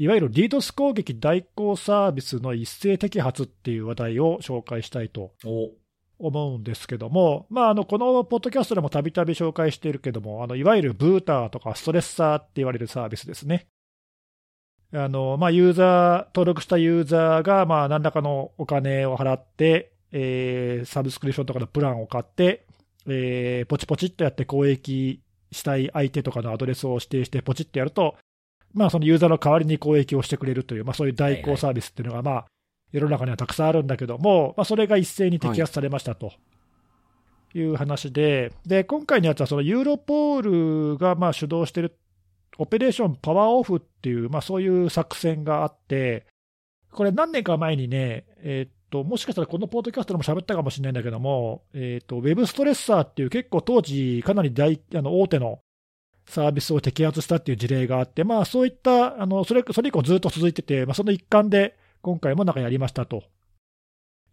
[SPEAKER 2] いわゆる DDoS 攻撃代行サービスの一斉摘発っていう話題を紹介したいと
[SPEAKER 1] お、
[SPEAKER 2] 思うんですけども、まあ、あのこのポッドキャストでもたびたび紹介しているけども、あのいわゆるブーターとかストレッサーって言われるサービスですね。あのまあ、ユーザー、登録したユーザーが、まあ、何らかのお金を払って、えーサブスクリプションとかのプランを買って、えーポチポチっとやって公益したい相手とかのアドレスを指定してポチッとやると、まあ、そのユーザーの代わりに公益をしてくれるという、まあ、そういう代行サービスっていうのが、まあ、世の中にはたくさんあるんだけども、まあ、それが一斉に摘発されましたと。いう話で、で今回のやつは、そのユーロポールがまあ主導しているオペレーションパワーオフっていう、まあ、そういう作戦があって、これ、何年か前にね、えーっと、もしかしたらこのポッドキャストでも喋ったかもしれないんだけども、えーっと、ウェブストレッサーっていう結構当時、かなり大あの大手のサービスを摘発したっていう事例があって、まあ、そういった、あのそれそれ以降ずっと続いてて、まあ、その一環で今回もなんかやりましたと。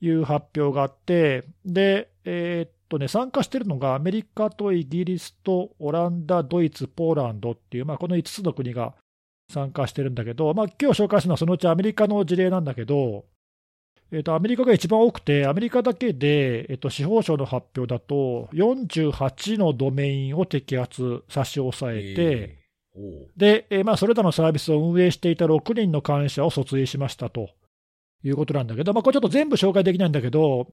[SPEAKER 2] いう発表があって、で、えーっとね、参加してるのがアメリカとイギリスとオランダ、ドイツ、ポーランドっていう、まあ、この5つの国が参加してるんだけど、まあ今日紹介するのはそのうちアメリカの事例なんだけど、えー、とアメリカが一番多くて、アメリカだけで、えー、と司法省の発表だと、48のドメインを摘発、差し押さえて、
[SPEAKER 1] えー、
[SPEAKER 2] で、えーまあ、それらのサービスを運営していた6人の監視者を訴追しましたということなんだけど、まあ、これちょっと全部紹介できないんだけど、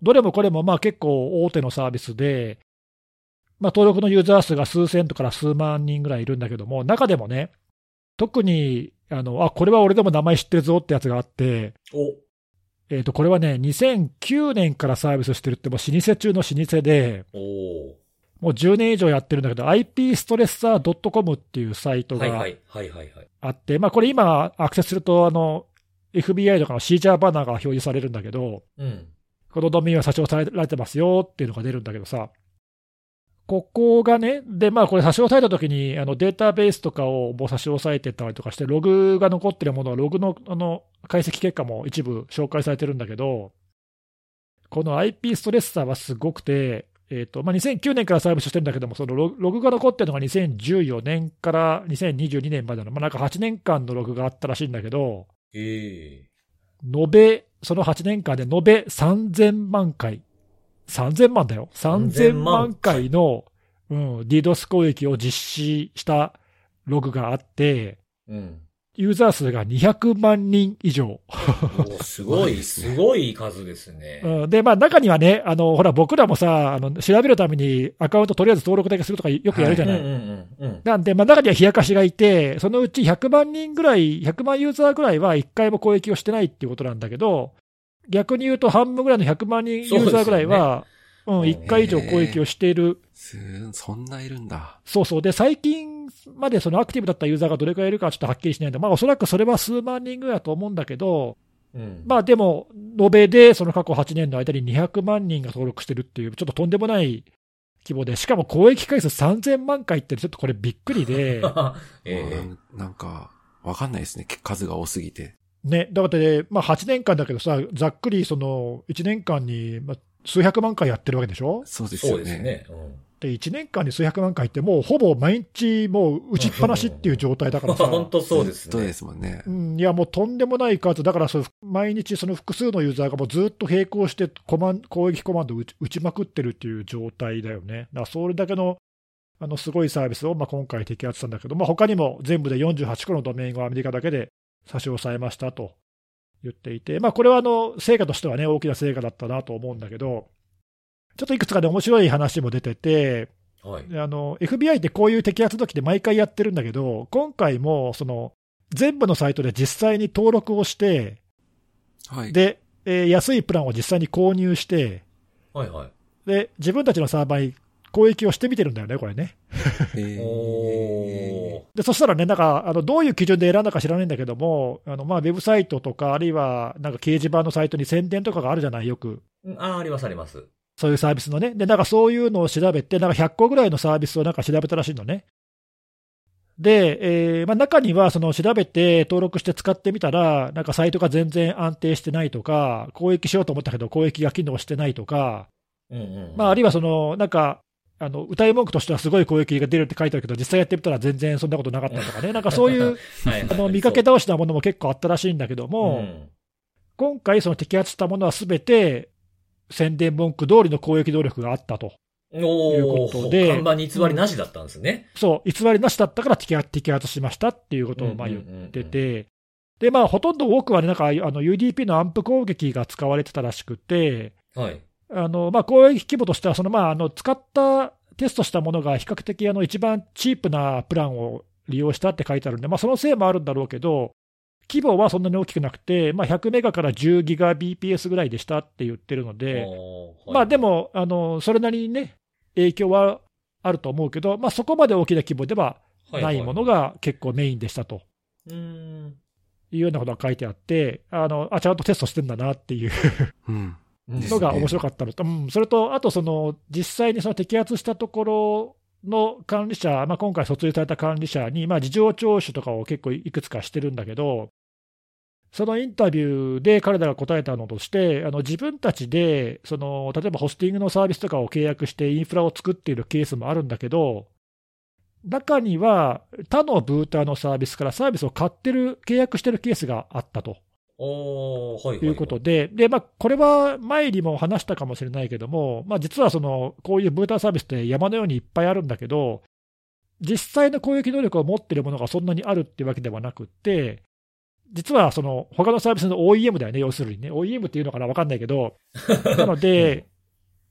[SPEAKER 2] どれもこれもまあ結構大手のサービスで、まあ、登録のユーザー数が数千とから数万人ぐらいいるんだけども、中でもね、特にあのあこれは俺でも名前知ってるぞってやつがあって、
[SPEAKER 1] お、
[SPEAKER 2] えー、とこれはね、2009年からサービスしてるって、もう老舗中の老舗で、もう10年以上やってるんだけど、IP ストレッサー .com っていうサイトが。あって、まあ、これ今、アクセスすると、あの、FBI とかのシーチャーバナーが表示されるんだけど、
[SPEAKER 1] うん。
[SPEAKER 2] このドメインは差し押さえられてますよっていうのが出るんだけどさ、ここがね、で、まあこれ差し押さえたときに、あのデータベースとかをもう差し押さえてったりとかして、ログが残ってるものは、ログのあの解析結果も一部紹介されてるんだけど、この IP ストレッサーはすごくて、えーとまあ、2009年からサービスしてるんだけども、そのロログが残ってるのが2014年から2022年までの、まあ、なんか8年間のログがあったらしいんだけど、
[SPEAKER 1] ええ。
[SPEAKER 2] 延べ、その8年間で延べ3000万回、3000万だよ、3000万回の、うん、DDoS 攻撃を実施したログがあって、
[SPEAKER 1] うん。
[SPEAKER 2] ユーザー数が200万人以上。
[SPEAKER 1] おすごい、[laughs] すごい数ですね。
[SPEAKER 2] うん、で、まあ中にはね、あの、ほら僕らもさ、あの、調べるためにアカウントとりあえず登録だけするとかよくやるじゃない。
[SPEAKER 1] うんうんうんうん。
[SPEAKER 2] なんで、まあ中には冷やかしがいて、そのうち100万人ぐらい、100万ユーザーぐらいは1回も攻撃をしてないっていうことなんだけど、逆に言うと半分ぐらいの100万人ユーザーぐらいは、うん、1回以上攻撃をしている。
[SPEAKER 3] すそんないるんだ。
[SPEAKER 2] そうそう。で、最近までそのアクティブだったユーザーがどれくらいいるかはちょっとはっきりしないんで、まあおそらくそれは数万人ぐらいだと思うんだけど、
[SPEAKER 1] うん。
[SPEAKER 2] まあでも、延べでその過去8年の間に200万人が登録してるっていう、ちょっととんでもない規模で、しかも公益回数3000万回って、ちょっとこれびっくりで、[laughs]
[SPEAKER 1] え
[SPEAKER 3] うんなんか、わかんないですね。数が多すぎて。
[SPEAKER 2] ね、だからね、まあ、8年間だけどさ、ざっくりその1年間にまあ数百万回やってるわけでしょ？
[SPEAKER 1] え
[SPEAKER 3] そうですよね。
[SPEAKER 1] そうですね。うん。
[SPEAKER 2] で、1年間に数百万回って、もうほぼ毎日もう打ちっぱなしっていう状態だからさ。
[SPEAKER 1] 本当そうですね。
[SPEAKER 3] そうですもんね
[SPEAKER 2] う。ん、いや、もうとんでもない数、だからそう毎日その複数のユーザーがもうずっと並行してコマン攻撃コマンドを打ち打ちまくってるっていう状態だよね。だからそれだけのあのすごいサービスをまあ今回摘発したんだけど、まあ他にも全部で48個のドメインをアメリカだけで差し押さえましたと言っていて、まあ、これはあの成果としてはね、大きな成果だったなと思うんだけど、ちょっといくつかで面白い話も出てて、
[SPEAKER 1] はい。
[SPEAKER 2] あの FBI ってこういう摘発時って毎回やってるんだけど、今回もその全部のサイトで実際に登録をして、
[SPEAKER 3] はい。
[SPEAKER 2] で、えー安いプランを実際に購入して、
[SPEAKER 1] はいはい。
[SPEAKER 2] で、自分たちのサーバーに攻撃をしてみてるんだよね、これね。[laughs]
[SPEAKER 3] え
[SPEAKER 1] お
[SPEAKER 2] で、そしたらね、なんか、あの、どういう基準で選んだか知らないんだけども、あの、まあ、ウェブサイトとか、あるいは、なんか掲示板のサイトに宣伝とかがあるじゃない、よく。
[SPEAKER 1] ーあー、ありますあります。
[SPEAKER 2] そういうサービスのね。で、なんかそういうのを調べて、なんか100個ぐらいのサービスをなんか調べたらしいのね。で、えーまあ、中にはその調べて登録して使ってみたら、なんかサイトが全然安定してないとか、攻撃しようと思ったけど攻撃が機能してないとか、
[SPEAKER 1] うんうん。
[SPEAKER 2] まあ、あるいはその、なんか、あの歌い文句としてはすごい攻撃が出るって書いてあるけど、実際やってみたら全然そんなことなかったとかね、[laughs] なんかそういうの見かけ倒しなものも結構あったらしいんだけども、
[SPEAKER 1] うん。
[SPEAKER 2] 今回、その摘発したものはすべて宣伝文句通りの攻撃能力があったと。
[SPEAKER 1] お
[SPEAKER 2] いうこ
[SPEAKER 1] ー
[SPEAKER 2] とで。
[SPEAKER 1] 看板に偽りなしだったんですね。
[SPEAKER 2] そう、偽りなしだったから摘発摘発しましたっていうことをまあ言ってて、で、まあ、ほとんど多くはね、なんかあの UDP のアンプ攻撃が使われてたらしくて、
[SPEAKER 1] はい。
[SPEAKER 2] あのまあ、攻撃規模としては、そのまああの使ったテストしたものが比較的あの一番チープなプランを利用したって書いてあるんで、まあ、そのせいもあるんだろうけど、規模はそんなに大きくなくて、まあ、100メガから10ギガ BPS ぐらいでしたって言ってるので、まあで
[SPEAKER 1] も、
[SPEAKER 2] もあの、それなりにね、影響はあると思うけど、まあ、そこまで大きな規模ではないもの
[SPEAKER 1] が。
[SPEAKER 2] が結構メインでしたと
[SPEAKER 1] うーん。
[SPEAKER 2] いうようなことが書いてあって、あのあちゃんとテストしてんだなっていう
[SPEAKER 3] うん。
[SPEAKER 2] のが面白かったの。と、うん、それと、あとその実際にその摘発したところの管理者、まあ、今回訴追された管理者に、まあ、事情聴取とかを結構いくつかしてるんだけど、そのインタビューで彼らが答えたのとして、あの自分たちでその、例えばホスティングのサービスとかを契約してインフラを作っているケースもあるんだけど、中には他のブーターのサービスからサービスを買ってる、契約してるケースがあったと。
[SPEAKER 1] おーはいはい。
[SPEAKER 2] ということで、でまあ、これは前にも話したかもしれないけども、まあ、実はそのこういうブーターサービスって山のようにいっぱいあるんだけど、実際の攻撃能力を持っているものがそんなにあるっていうわけではなくって、実はその他のサービスの OEM だよね、要するにね、OEM っていうのかな、分かんないけど、[laughs] なので、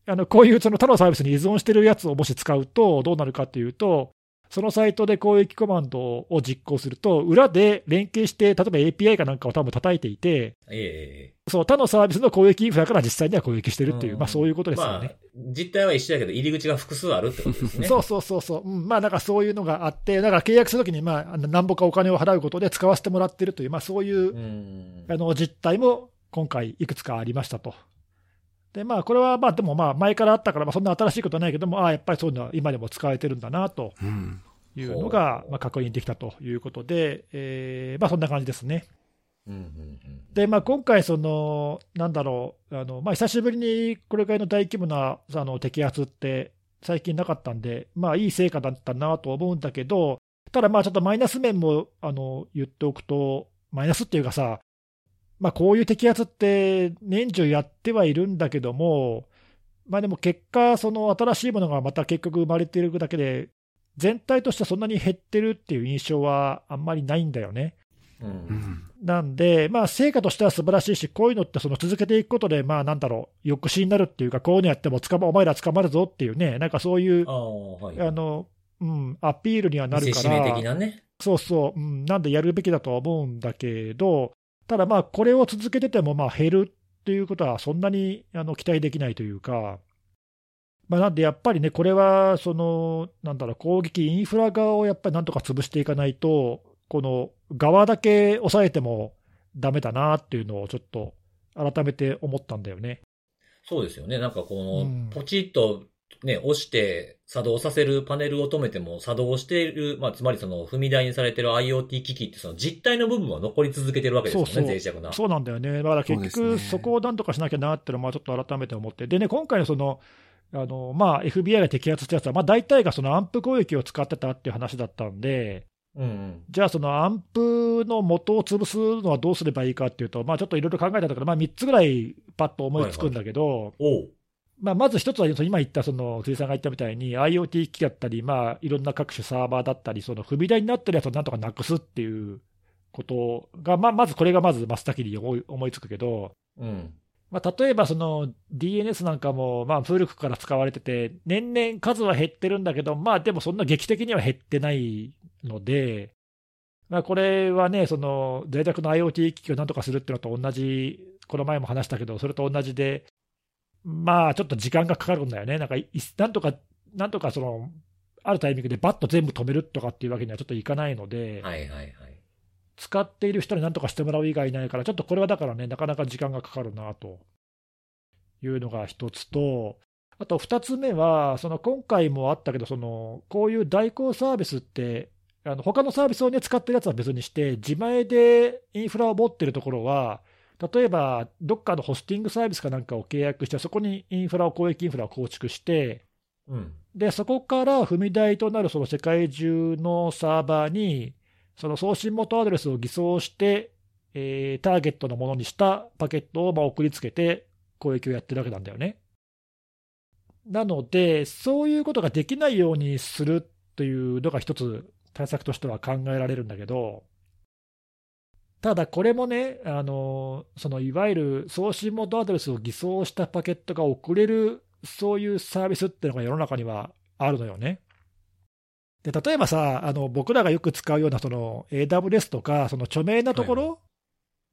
[SPEAKER 2] あのこういうその他のサービスに依存してるやつをもし使うと、どうなるかっていうと、そのサイトで攻撃コマンドを実行すると、裏で連携して、例えば API かなんかを多分叩いていて、
[SPEAKER 1] ええ
[SPEAKER 2] そう、他のサービスの攻撃インフラから実際には攻撃してるっていう、
[SPEAKER 1] うん
[SPEAKER 2] まあそういうことですよ
[SPEAKER 1] まあ
[SPEAKER 2] ね。、
[SPEAKER 1] 実態は一緒だけど、入り口が複数あるってことですね。
[SPEAKER 2] そ [laughs] うそうそうそう、うん、まあなんかそういうのがあって、だから契約するときに、まあ、なんぼかお金を払うことで使わせてもらってるという、まあそういう
[SPEAKER 1] う。ん。
[SPEAKER 2] あの実態も今回、いくつかありましたと。で、まあこれはまあでもまあ前からあったから、まあそんな新しいことはないけども、ああ、やっぱりそういうのは今でも使われてるんだなと
[SPEAKER 3] うん。
[SPEAKER 2] いうのが、まあ確認できたということで、えーまあそんな感じですね。
[SPEAKER 1] うんうんうん
[SPEAKER 2] で、まあ、今回その、なんだろう、あのまあ、久しぶりにこれぐらいの大規模なあの摘発って最近なかったんで、まあ、いい成果だったなと思うんだけど、ただ、まあちょっとマイナス面もあの言っておくと、マイナスっていうかさ、まあ、こういう摘発って年中やってはいるんだけども、まあ、でも結果、その新しいものがまた結局生まれているだけで、全体としてはそんなに減ってるっていう印象はあんまりないんだよね。
[SPEAKER 1] うん
[SPEAKER 3] う。ん。
[SPEAKER 2] なんで、まあ、成果としては素晴らしいし、こういうのってその続けていくことで、まあ、なんだろう、抑止になるっていうか、こういうのやっても捕まお前ら捕まるぞっていうね、なんかそういう
[SPEAKER 1] あ、あ、はい。
[SPEAKER 2] あのうん、アピールにはなるから、
[SPEAKER 1] なね。
[SPEAKER 2] そうそう、うん、なんでやるべきだとは思うんだけど、ただまあ、これを続けてても、まあ、減るっていうことは、そんなにあの期待できないというか、まあ、なんでやっぱりね、これはその、なんだろう、攻撃、インフラ側をやっぱりなんとか潰していかないと、この側だけ抑えてもダメだなっていうのをちょっと改めて思ったんだよね。
[SPEAKER 1] そうですよね。なんかこ
[SPEAKER 2] うん
[SPEAKER 1] の、ポチッとね、押して作動させるパネルを止めても作動している、まあ、つまりその踏み台にされてる IoT 機器ってその実体の部分は残り続けてるわけですよね、
[SPEAKER 2] そうそう
[SPEAKER 1] 脆弱な。
[SPEAKER 2] そうなんだよね、だから結局、
[SPEAKER 3] そ
[SPEAKER 2] こをなんとかしなきゃなっていうのは、まあちょっと改めて思って、でね、今回のその、あのまあ、FBI が摘発したやつは、まあ、大体がそのアンプ攻撃を使ってたっていう話だったんで、
[SPEAKER 1] うんうん。
[SPEAKER 2] じゃあ、そのアンプの元を潰すのはどうすればいいかっていうと、まあ、ちょっといろいろ考えたんだけど、まあ、3つぐらいパッと思いつくんだけど、
[SPEAKER 1] おう。
[SPEAKER 2] まあ、まず一つは、今言ったその辻さんが言ったみたいに、IoT 機器だったり、まあ、いろんな各種サーバーだったり、その踏み台になってるやつをなんとかなくすっていうことが、まあ、まずこれがまず真っ先に思い思いつくけど、
[SPEAKER 1] うん。
[SPEAKER 2] まあ、例えばその DNS なんかも、まあ、古くから使われてて、年々数は減ってるんだけど、まあ、でもそんな劇的には減ってないので、まあ、これはね、その脆弱の IoT 機器をなんとかするっていうのと同じ、この前も話したけど、それと同じで、まあ、ちょっと時間がかかるんだよね。なんか、いなんとか、なんとかその、あるタイミングでバッと全部止めるとかっていうわけにはちょっといかないので、
[SPEAKER 1] はいはいはい。
[SPEAKER 2] 使っている人になんとかしてもらう以外いないから、ちょっとこれはだからね、なかなか時間がかかるなというのが一つと、あと二つ目は、その今回もあったけど、そのこういう代行サービスって、あの他のサービスを、ね、使ってるやつは別にして、自前でインフラを持ってるところは、例えばどっかのホスティングサービスかなんかを契約して、そこにインフラを、公益インフラを構築して、
[SPEAKER 1] うん。
[SPEAKER 2] でそこから踏み台となるその世界中のサーバーに、その送信元アドレスを偽装して、えーターゲットのものにしたパケットをまあ送りつけて攻撃をやってるわけなんだよね。なので、そういうことができないようにするというのが一つ対策としては考えられるんだけど、ただこれもね、あのそのいわゆる送信元アドレスを偽装したパケットが送れる、そういうサービスっていうのが世の中にはあるのよね。で例えばさ、あの僕らがよく使うようなその AWS とか、その著名なところ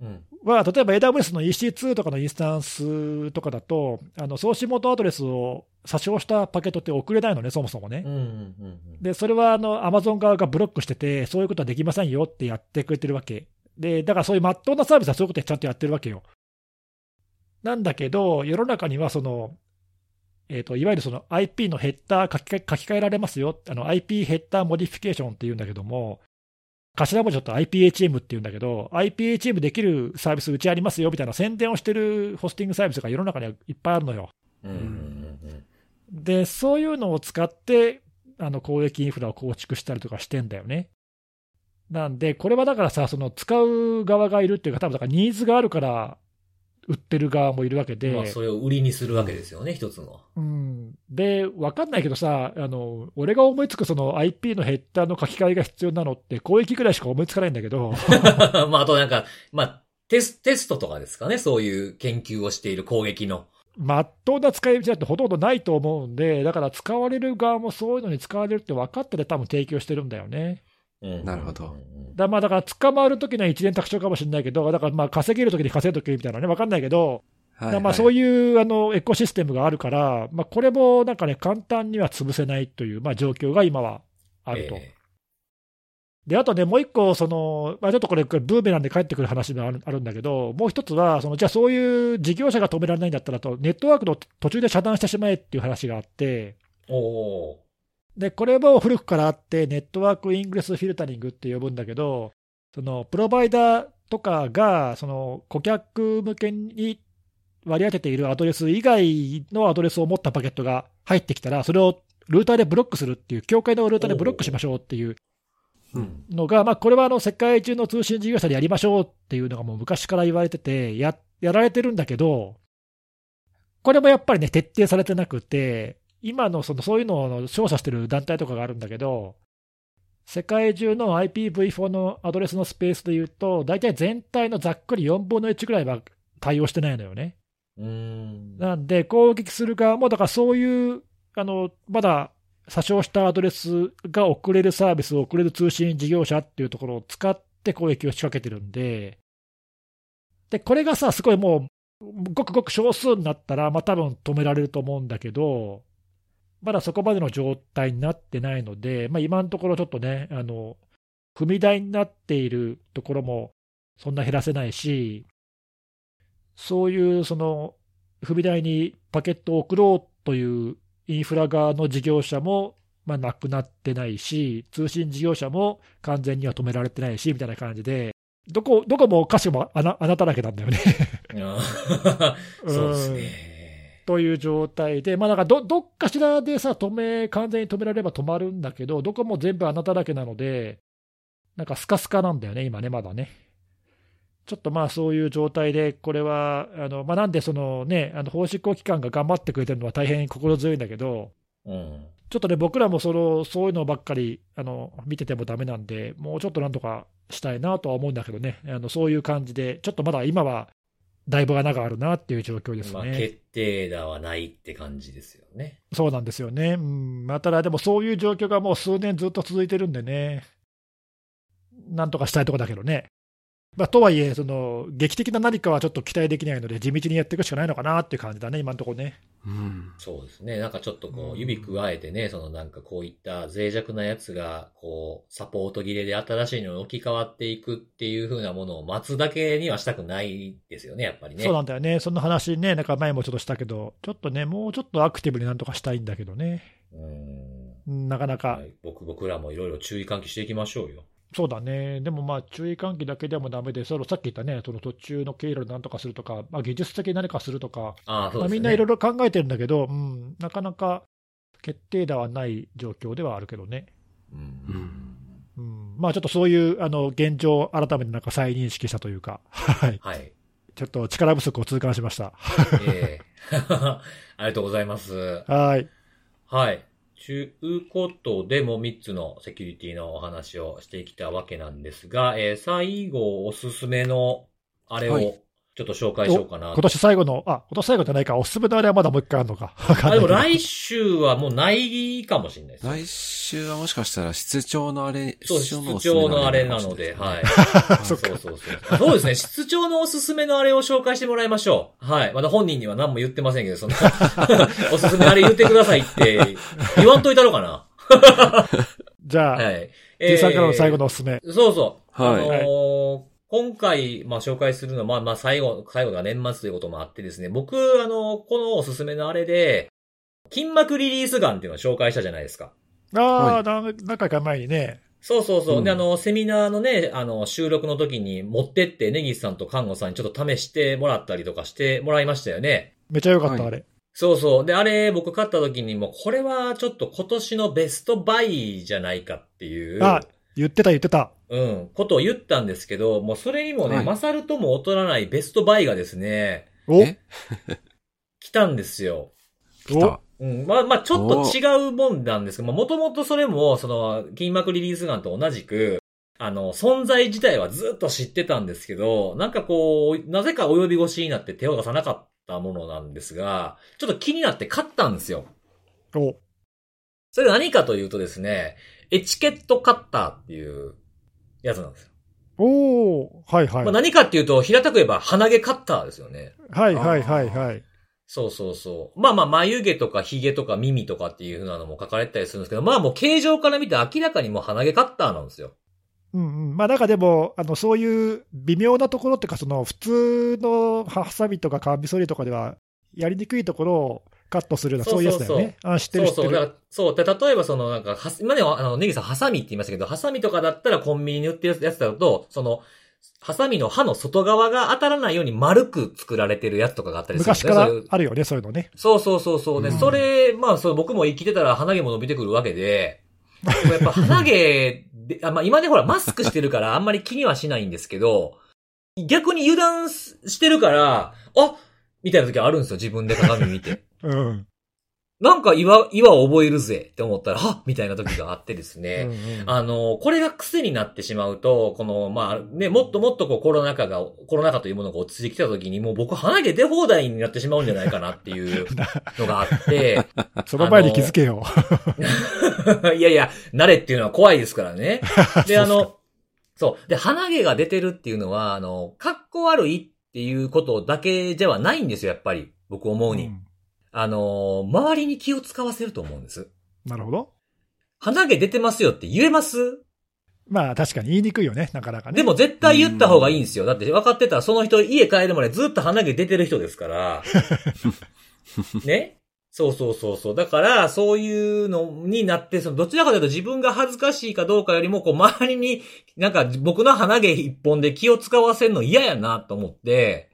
[SPEAKER 1] うん。
[SPEAKER 2] は、例えば AWS の EC2 とかのインスタンスとかだと、あの送信元アドレスを詐称したパケットって送れないのね、そもそもね。
[SPEAKER 1] うんうんうん
[SPEAKER 2] で、それはあの Amazon 側がブロックしてて、そういうことはできませんよってやってくれてるわけ。で、だからそういうまっとうなサービスはそういうことちゃんとやってるわけよ。なんだけど、世の中にはその、えー、といわゆるその IP のヘッダー書き換え書き換えられますよ、あの IP ヘッダーモディフィケーションっていうんだけども、頭文字だと IPHM っていうんだけど、IPHM できるサービスうちありますよみたいな宣伝をしてるホスティングサービスが世の中にはいっぱいあるのよ。
[SPEAKER 1] うん。
[SPEAKER 2] で、そういうのを使って、あの攻撃インフラを構築したりとかしてんだよね。なんで、これはだからさ、その使う側がいるっていうか、多分だからニーズがあるから、売ってる側もいるわけで、
[SPEAKER 1] まあ、それを売りにするわけですよね、一つの。
[SPEAKER 2] うん、で、わかんないけどさ、あの俺が思いつくその IP のヘッダーの書き換えが必要なのって、攻撃ぐらいしか思いつかないんだけど、[laughs]
[SPEAKER 1] まあ、あとなんか、まあ、テステストとかですかね、そういう研究をしている攻撃の。
[SPEAKER 2] まっとうな使い道だってほとんどないと思うんで、だから使われる側もそういうのに使われるって分かってて、多分提供してるんだよね。
[SPEAKER 1] うん
[SPEAKER 3] なるほど。
[SPEAKER 2] だまあだから捕まるときには一年卓長かもしれないけど、だからまあ稼げるときに稼ぐときみたいなね、分かんないけど、
[SPEAKER 3] は
[SPEAKER 2] だからまあそう
[SPEAKER 3] い
[SPEAKER 2] いうあのエコシステムがあるから、まあ、これもなんかね、簡単には潰せないという、まあ、状況が今はあると。
[SPEAKER 1] え
[SPEAKER 2] で、あとね、もう一個、その、まあ、ちょっとこれ、ブーメランで帰ってくる話があるあるんだけど、もう一つは、そのじゃあそういう事業者が止められないんだったらと、ネットワークの途中で遮断してしまえっていう話があって、
[SPEAKER 1] えおー
[SPEAKER 2] で、これも古くからあって、 Network Ingress Filtering って呼ぶんだけど、そのプロバイダーとかが、その顧客向けに割り当てているアドレス以外のアドレスを持ったパケットが入ってきたら、それをルーターでブロックするっていう、境界のルーターでブロックしましょうっていう。のが、まあ、これはあの世界中の通信事業者でやりましょうっていうのがもう昔から言われてて、ややられてるんだけど、これもやっぱりね、徹底されてなくて、今のそのそういうのを調査してる団体とかがあるんだけど、世界中の IPv4 のアドレスのスペースでいうと、大体全体のざっくり4分の1ぐらいは対応してないのよね。
[SPEAKER 1] うーん。
[SPEAKER 2] なんで、攻撃する側も、だからそういう、あのまだ詐称したアドレスが送れるサービスを送れる通信事業者っていうところを使って攻撃を仕掛けてるんで、で、これがさ、すごいもう、ごくごく少数になったら、まあ多分止められると思うんだけど、まだそこまでの状態になってないので、まあ、今のところちょっとね、あの踏み台になっているところもそんな減らせないし、そういうその踏み台にパケットを送ろうというインフラ側の事業者も、まあ、なくなってないし、通信事業者も完全には止められてないしみたいな感じで、どこどこもかしこも穴穴だらけなんだよね。[laughs]
[SPEAKER 1] そうですね。
[SPEAKER 2] という状態で、まあ、だからどどっかしらでさ、止め、完全に止められれば止まるんだけど、どこも全部穴だらけなので、なんかスカスカなんだよね、今ね、まだね。ちょっとまあそういう状態で、これは、あのまあ、なんでそのね、あの法執行機関が頑張ってくれてるのは大変心強いんだけど、
[SPEAKER 1] うん。
[SPEAKER 2] ちょっとね、僕らもそのそういうのばっかりあの見ててもダメなんで、もうちょっとなんとかしたいなとは思うんだけどね、あのそういう感じで、ちょっとまだ今はだいぶ穴があるなっていう状況です
[SPEAKER 1] まあ、
[SPEAKER 2] ね。
[SPEAKER 1] 決定打はないって感じですよね。
[SPEAKER 2] そうなんですよね。うん、まあ、ただ、でもそういう状況がもう数年ずっと続いてるんでね、なんとかしたいところだけどね。まあ、とはいえ、その劇的な何かはちょっと期待できないので、地道にやっていくしかないのかなっていう感じだね、今のところね。
[SPEAKER 3] うん。
[SPEAKER 1] そうですね。なんかちょっとこ
[SPEAKER 2] うん
[SPEAKER 1] う、指加えてね、そのなんかこういった脆弱なやつが、こう、サポート切れで新しいのに置き換わっていくっていう風なものを待つだけにはしたくないですよね、やっぱりね。
[SPEAKER 2] そうなんだよね、その話ね、なんか前もちょっとしたけど、ちょっとね、もうちょっとアクティブになんとかしたいんだけどね、
[SPEAKER 1] うん。
[SPEAKER 2] うんなかなか、
[SPEAKER 1] はい、僕、僕らもいろいろ注意喚起していきましょうよ。
[SPEAKER 2] そうだね、でもまあ、注意喚起だけでもダメで、そのさっき言ったね、その途中の経路でなんとかするとか、まあ、技術的に何かするとか、
[SPEAKER 1] ああ、そう
[SPEAKER 2] まあ。みんないろいろ考えてるんだけど、うん、なかなか決定打はない状況ではあるけどね。
[SPEAKER 1] うん。
[SPEAKER 3] うん
[SPEAKER 2] うん、まあちょっとそういうあの現状、改めてなんか再認識したというか、はい、
[SPEAKER 1] はい。
[SPEAKER 2] ちょっと力不足を痛感しました。
[SPEAKER 1] ええ [laughs] ありがとうございます。
[SPEAKER 2] はい、
[SPEAKER 1] はい。ちゅうことでも3つのセキュリティのお話をしてきたわけなんですが、えー最後おすすめのあれをちょっと紹介しようかな
[SPEAKER 2] 今。年最後の、あ今年最後じゃないか、おすすめのあれはまだもう一回あるのか。わかん
[SPEAKER 1] あ、でも来週はもうないかもしれないです。
[SPEAKER 3] 来週はもしかしたら室長のあれ、
[SPEAKER 1] そう、
[SPEAKER 3] 室
[SPEAKER 1] 室長のあれなので、はい。[laughs]
[SPEAKER 2] そ
[SPEAKER 1] うそうそう。そうですね。室長のおすすめのあれを紹介してもらいましょう。はい。まだ本人には何も言ってませんけど、その、[laughs] おすすめあれ言ってくださいって言わんといたのかな
[SPEAKER 2] ど [laughs] じゃあ、
[SPEAKER 1] はい。
[SPEAKER 2] T さんからの最後
[SPEAKER 1] の。
[SPEAKER 2] のおすすめ。
[SPEAKER 1] そうそう。
[SPEAKER 3] はい
[SPEAKER 1] あのー今回、まあ、紹介するのは、まあ、まあ、最後、最後が年末ということもあってですね、僕、あの、このおすすめのあれで、筋膜リリースガンっていうのを紹介したじゃないですか。
[SPEAKER 2] ああ、
[SPEAKER 3] はい
[SPEAKER 2] 何何回か前にね、
[SPEAKER 1] そうそうそう。
[SPEAKER 3] うん
[SPEAKER 1] で、あの、セミナーのね、あの、収録の時に持ってって、ネギスさんと看護さんにちょっと試してもらったりとかしてもらいましたよね。
[SPEAKER 2] めちゃ良かった、
[SPEAKER 3] はい
[SPEAKER 2] あれ。
[SPEAKER 1] そうそう。で、あれ、僕買った時にも、これはちょっと今年のベストバイじゃないかっていう。
[SPEAKER 2] あ言ってた、言ってた。
[SPEAKER 1] うん、ことを言ったんですけど、もうそれにもね、
[SPEAKER 3] はい
[SPEAKER 1] 勝るとも劣らないベストバイがですね、
[SPEAKER 2] お？
[SPEAKER 3] え？[laughs]
[SPEAKER 1] 来たんですよ。
[SPEAKER 3] 来た。
[SPEAKER 1] うん、まあ、まあ、ちょっと違うもんなんですけど、もともとそれも、その、筋膜リリースガンと同じく、あの、存在自体はずっと知ってたんですけど、なんかこう、なぜか及び腰になって手を出さなかったものなんですが、ちょっと気になって買ったんですよ。
[SPEAKER 2] お
[SPEAKER 1] それ何かというとですね、エチケットカッターっていうやつなんですよ。
[SPEAKER 2] おーはいはい。
[SPEAKER 1] まあ、何かっていうと、平たく言えば鼻毛カッターですよね。
[SPEAKER 2] はいはいはいはい。
[SPEAKER 1] そうそうそう。まあまあ、眉毛とか髭とか耳とかっていう風なのも書かれてたりするんですけど、まあもう形状から見て明らかにもう鼻毛カッターなんですよ。
[SPEAKER 2] うんうん、まあなんかでも、あのそういう微妙なところっていうか、その普通のハサミとかカミソリとかではやりにくいところをカットするような、
[SPEAKER 1] そ
[SPEAKER 2] そうういうや
[SPEAKER 1] そうそう
[SPEAKER 2] つだよね。あ、知ってる知って
[SPEAKER 1] そうそう。だか
[SPEAKER 2] る。
[SPEAKER 1] ら、そう。で、例えばそのなんか、は今ね、あの、ネギさんハサミって言いましたけど、ハサミとかだったらコンビニに売ってるやつだと、その、ハサミの刃の外側が当たらないように丸く作られてるやつとかがあったりするんです
[SPEAKER 2] 昔からあるよね、そういうのね。
[SPEAKER 1] そうそうそうそう。で、
[SPEAKER 3] うん
[SPEAKER 1] それ、まあ、そう、僕も生きてたら鼻毛も伸びてくるわけで、やっぱ鼻毛で、[laughs] あまあ今ねほらマスクしてるからあんまり気にはしないんですけど、逆に油断してるから、あみたいな時あるんですよ、自分で鏡見て。
[SPEAKER 2] うん。
[SPEAKER 1] なんか岩、岩を覚えるぜって思ったら、はっみたいな時があってですね。
[SPEAKER 2] うんうん
[SPEAKER 1] あの、これが癖になってしまうと、この、まあ、ね、もっともっとこうコロナ禍が、コロナ禍というものが落ち着いてきた時に、もう僕鼻毛出放題になってしまうんじゃないかなっていう [laughs] のがあって、
[SPEAKER 2] その前に気づけよ。[laughs]
[SPEAKER 1] いやいや、慣れっていうのは怖いですからね。[laughs] で、あの、そう。で、鼻毛が出てるっていうのは、あの、格好悪いっていうことだけではないんですよ、やっぱり。僕思うに。
[SPEAKER 2] うん
[SPEAKER 1] あの、周りに気を使わせると思うんです。
[SPEAKER 2] なるほど。
[SPEAKER 1] 鼻毛出てますよって言えます？
[SPEAKER 2] まあ確かに言いにくいよね、なかなかね。
[SPEAKER 1] でも絶対言った方がいいんですよ。だって分かってたらその人家帰るまでずっと鼻毛出てる人ですから。[laughs] ね？そうそうそうそう。だから、そういうのになって、その、どちらかというと自分が恥ずかしいかどうかよりも、こう、周りに、なんか、僕の鼻毛一本で気を使わせるの嫌やなと思って、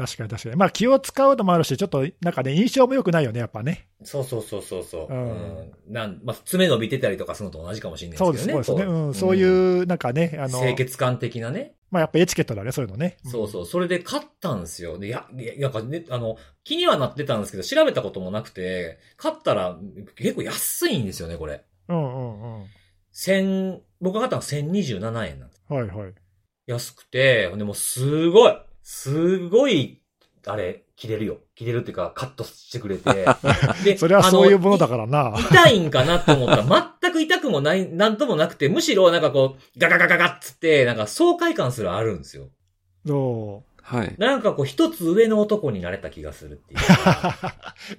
[SPEAKER 2] 確かに確かに。まあ気を使うのもあるし、ちょっとなんかね、印象も良くないよね、やっぱね。
[SPEAKER 1] そうそうそうそうそう。
[SPEAKER 2] う
[SPEAKER 1] うんん。なん、まあ、爪伸びてたりとかするのと同じかもしれない
[SPEAKER 2] です
[SPEAKER 1] けどね。
[SPEAKER 2] そうですね。うん、そう
[SPEAKER 1] う
[SPEAKER 2] いう、なんかね、あの、
[SPEAKER 1] 清潔感的なね。
[SPEAKER 2] まあやっぱエチケットだね、そういうのね。
[SPEAKER 1] そうそう。それで買ったんですよ。で、や、いやなんかね、あの、気にはなってたんですけど、調べたこともなくて、買ったら結構安いんですよね、これ。
[SPEAKER 2] うん。うんうんうん。
[SPEAKER 1] 千、僕が買ったの1027円なんです。
[SPEAKER 2] はいはい。
[SPEAKER 1] 安くて、ほんでもうすごい、すごい、あれ、切れるよ。切れるっていうか、カットしてくれて。[laughs] で
[SPEAKER 2] それはそういうものだ
[SPEAKER 1] か
[SPEAKER 2] からな。
[SPEAKER 1] 痛いんかなと思ったら、全く痛くもない、なんともなくて、むしろなんかこう、ガガガガガッつって、なんか爽快感すらあるんですよ。
[SPEAKER 2] そ
[SPEAKER 3] はい。
[SPEAKER 1] なんかこう、一つ上の男になれた気がするっていう。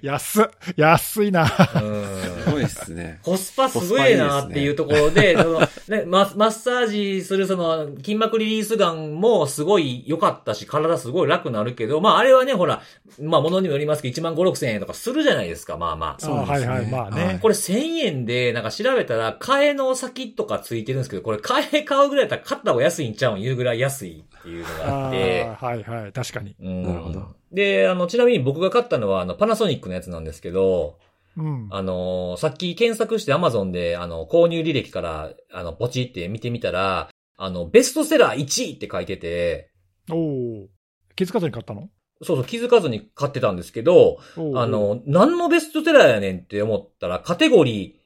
[SPEAKER 1] [laughs]
[SPEAKER 2] 安っ。安いな。
[SPEAKER 1] うん
[SPEAKER 3] すごいですね。
[SPEAKER 1] コスパすごいなっていうところで、そのね、ママッサージするその筋膜リリースガンもすごい良かったし、体すごい楽になるけど、まああれはね、ほら、まあ物にもよりますけど、1万5、6千円とかするじゃないですか、まあまあ。
[SPEAKER 3] そうですね
[SPEAKER 2] はいはい、まあね。
[SPEAKER 3] はい
[SPEAKER 1] これ1000円で、なんか調べたら、替えの先とかついてるんですけど、これ替え買うぐらいだったら買った方が安いんちゃうん言うぐらい安いっていうのがあ
[SPEAKER 2] あ
[SPEAKER 1] って。
[SPEAKER 2] あはいはい、確かに。
[SPEAKER 1] うん
[SPEAKER 3] なるほど。
[SPEAKER 1] で、あの、ちなみに僕が買ったのは、あの、パナソニックのやつなんですけど、
[SPEAKER 2] うん。
[SPEAKER 1] あのーさっき検索して Amazon で、あの、購入履歴から、あの、ポチって見てみたら、あの、ベストセラー1位って書いてて、
[SPEAKER 2] おお。気づかずに買ったの？
[SPEAKER 1] そうそう気づかずに買ってたんですけど、あ、の、何のベストセラーやねんって思ったら、カテゴリー、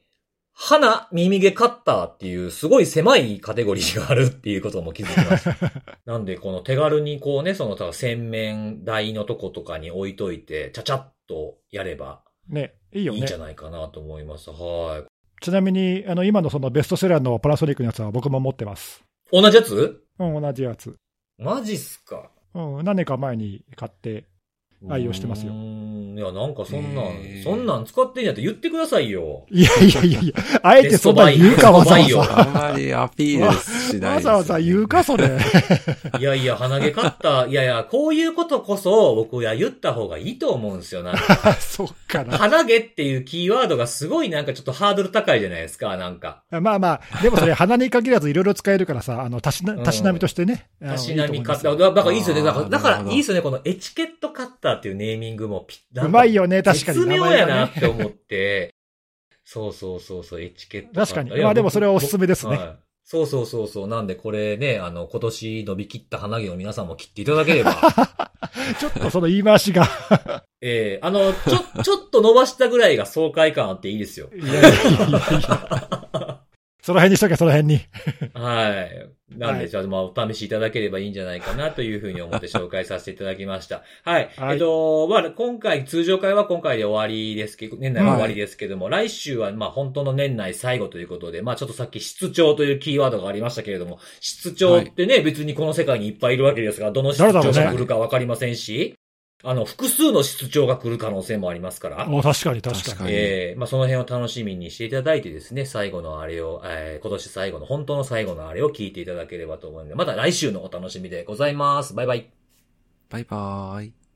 [SPEAKER 1] 鼻、耳毛カッターっていうすごい狭いカテゴリーがあるっていうことも気づきました。なんで、この手軽にこうね、その、た洗面台のとことかに置いといて、ちゃちゃっとやれば
[SPEAKER 2] ね、いいよね
[SPEAKER 1] いいんじゃ。ないかなと思います。はい。
[SPEAKER 2] ちなみに、あの、今のそのベストセラーのパナソニックのやつは僕も持ってます。
[SPEAKER 1] 同じやつ？
[SPEAKER 2] うん、同じやつ。
[SPEAKER 1] マジっすか
[SPEAKER 2] うん、何年か前に買って、愛用してますよ
[SPEAKER 1] うーんいや、なんかそんなん、そんなん使ってんやったら言ってくださいよ。
[SPEAKER 2] いやいやいやいや、あえてそんな言うかわざわざ。
[SPEAKER 3] あんまりアピールしないです、ね。
[SPEAKER 2] わざわざ言うか、それ。[laughs]
[SPEAKER 1] いやいや、鼻毛カッター、いやいや、こういうことこそ僕は言った方がいいと思うんですよ。なんか [laughs]
[SPEAKER 2] そうかな。
[SPEAKER 1] 鼻毛っていうキーワードがすごいなんかちょっとハードル高いじゃないですか、なんか。
[SPEAKER 2] まあまあ、でもそれ鼻に限らずいろいろ使えるからさ、あの、たしな、
[SPEAKER 1] うん
[SPEAKER 2] たしなみとしてね。あの
[SPEAKER 1] たしなみカッター。だだからいいですよね。だから、いいですよね。このエチケットカッターっていうネーミングもぴ
[SPEAKER 2] ますうまいよね、確かに。
[SPEAKER 1] 絶妙やなっ
[SPEAKER 2] 名
[SPEAKER 1] て思って。そうそうそうそう、エチケット。
[SPEAKER 2] 確かにまあでもそれはおすすめですね
[SPEAKER 1] はいそうそうそうそう。なんでこれね、あの、今年伸びきった鼻毛を皆さんも切っていただければ。
[SPEAKER 2] 前 [laughs] ちょっとその言い回しが。
[SPEAKER 1] ええあの、ちょ、ちょっと伸ばしたぐらいが爽快感あっていいですよ。
[SPEAKER 2] いやいやいやいやその辺にしとけ、その辺に。
[SPEAKER 1] はい。なんで、
[SPEAKER 2] はい
[SPEAKER 1] じゃあ、まあ、お試しいただければいいんじゃないかなというふうに思って紹介させていただきました。はい。
[SPEAKER 2] はい
[SPEAKER 1] えっと、まあ、今回、通常会は今回で終わりですけど、年内は終わりですけども、来週は、まあ、本当の年内最後ということで、まあ、ちょっとさっき、室長というキーワードがありましたけれども、室長ってね、別にこの世界にいっぱいいるわけですが、どの室長が来るかわかりませんし、あの、複数の室長が来る可能性もありますから。
[SPEAKER 2] お確かに確かに。
[SPEAKER 3] 確かに
[SPEAKER 1] ええまあその辺を楽しみにしていただいてですね、最後のあれを、えー今年最後の、本当の最後のあれを聞いていただければと思うので、また来週のお楽しみでございます。バイバイ。
[SPEAKER 3] バイバーイ。